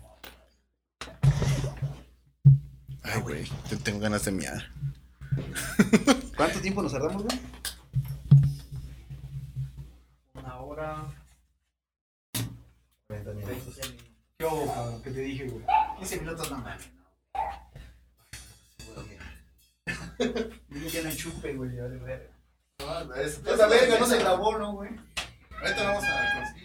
Speaker 3: Ay, güey, te- tengo ganas de miar.
Speaker 1: ¿Cuánto tiempo nos tardamos, güey?
Speaker 2: Una hora.
Speaker 3: 40 minutos.
Speaker 1: ¿Qué cabrón? ¿Qué te dije, güey? 15 minutos no mames. Ya no enchufe, güey.
Speaker 3: Es-
Speaker 1: Esa verga no se grabó, ¿no, güey?
Speaker 3: Ahorita vamos a conseguir.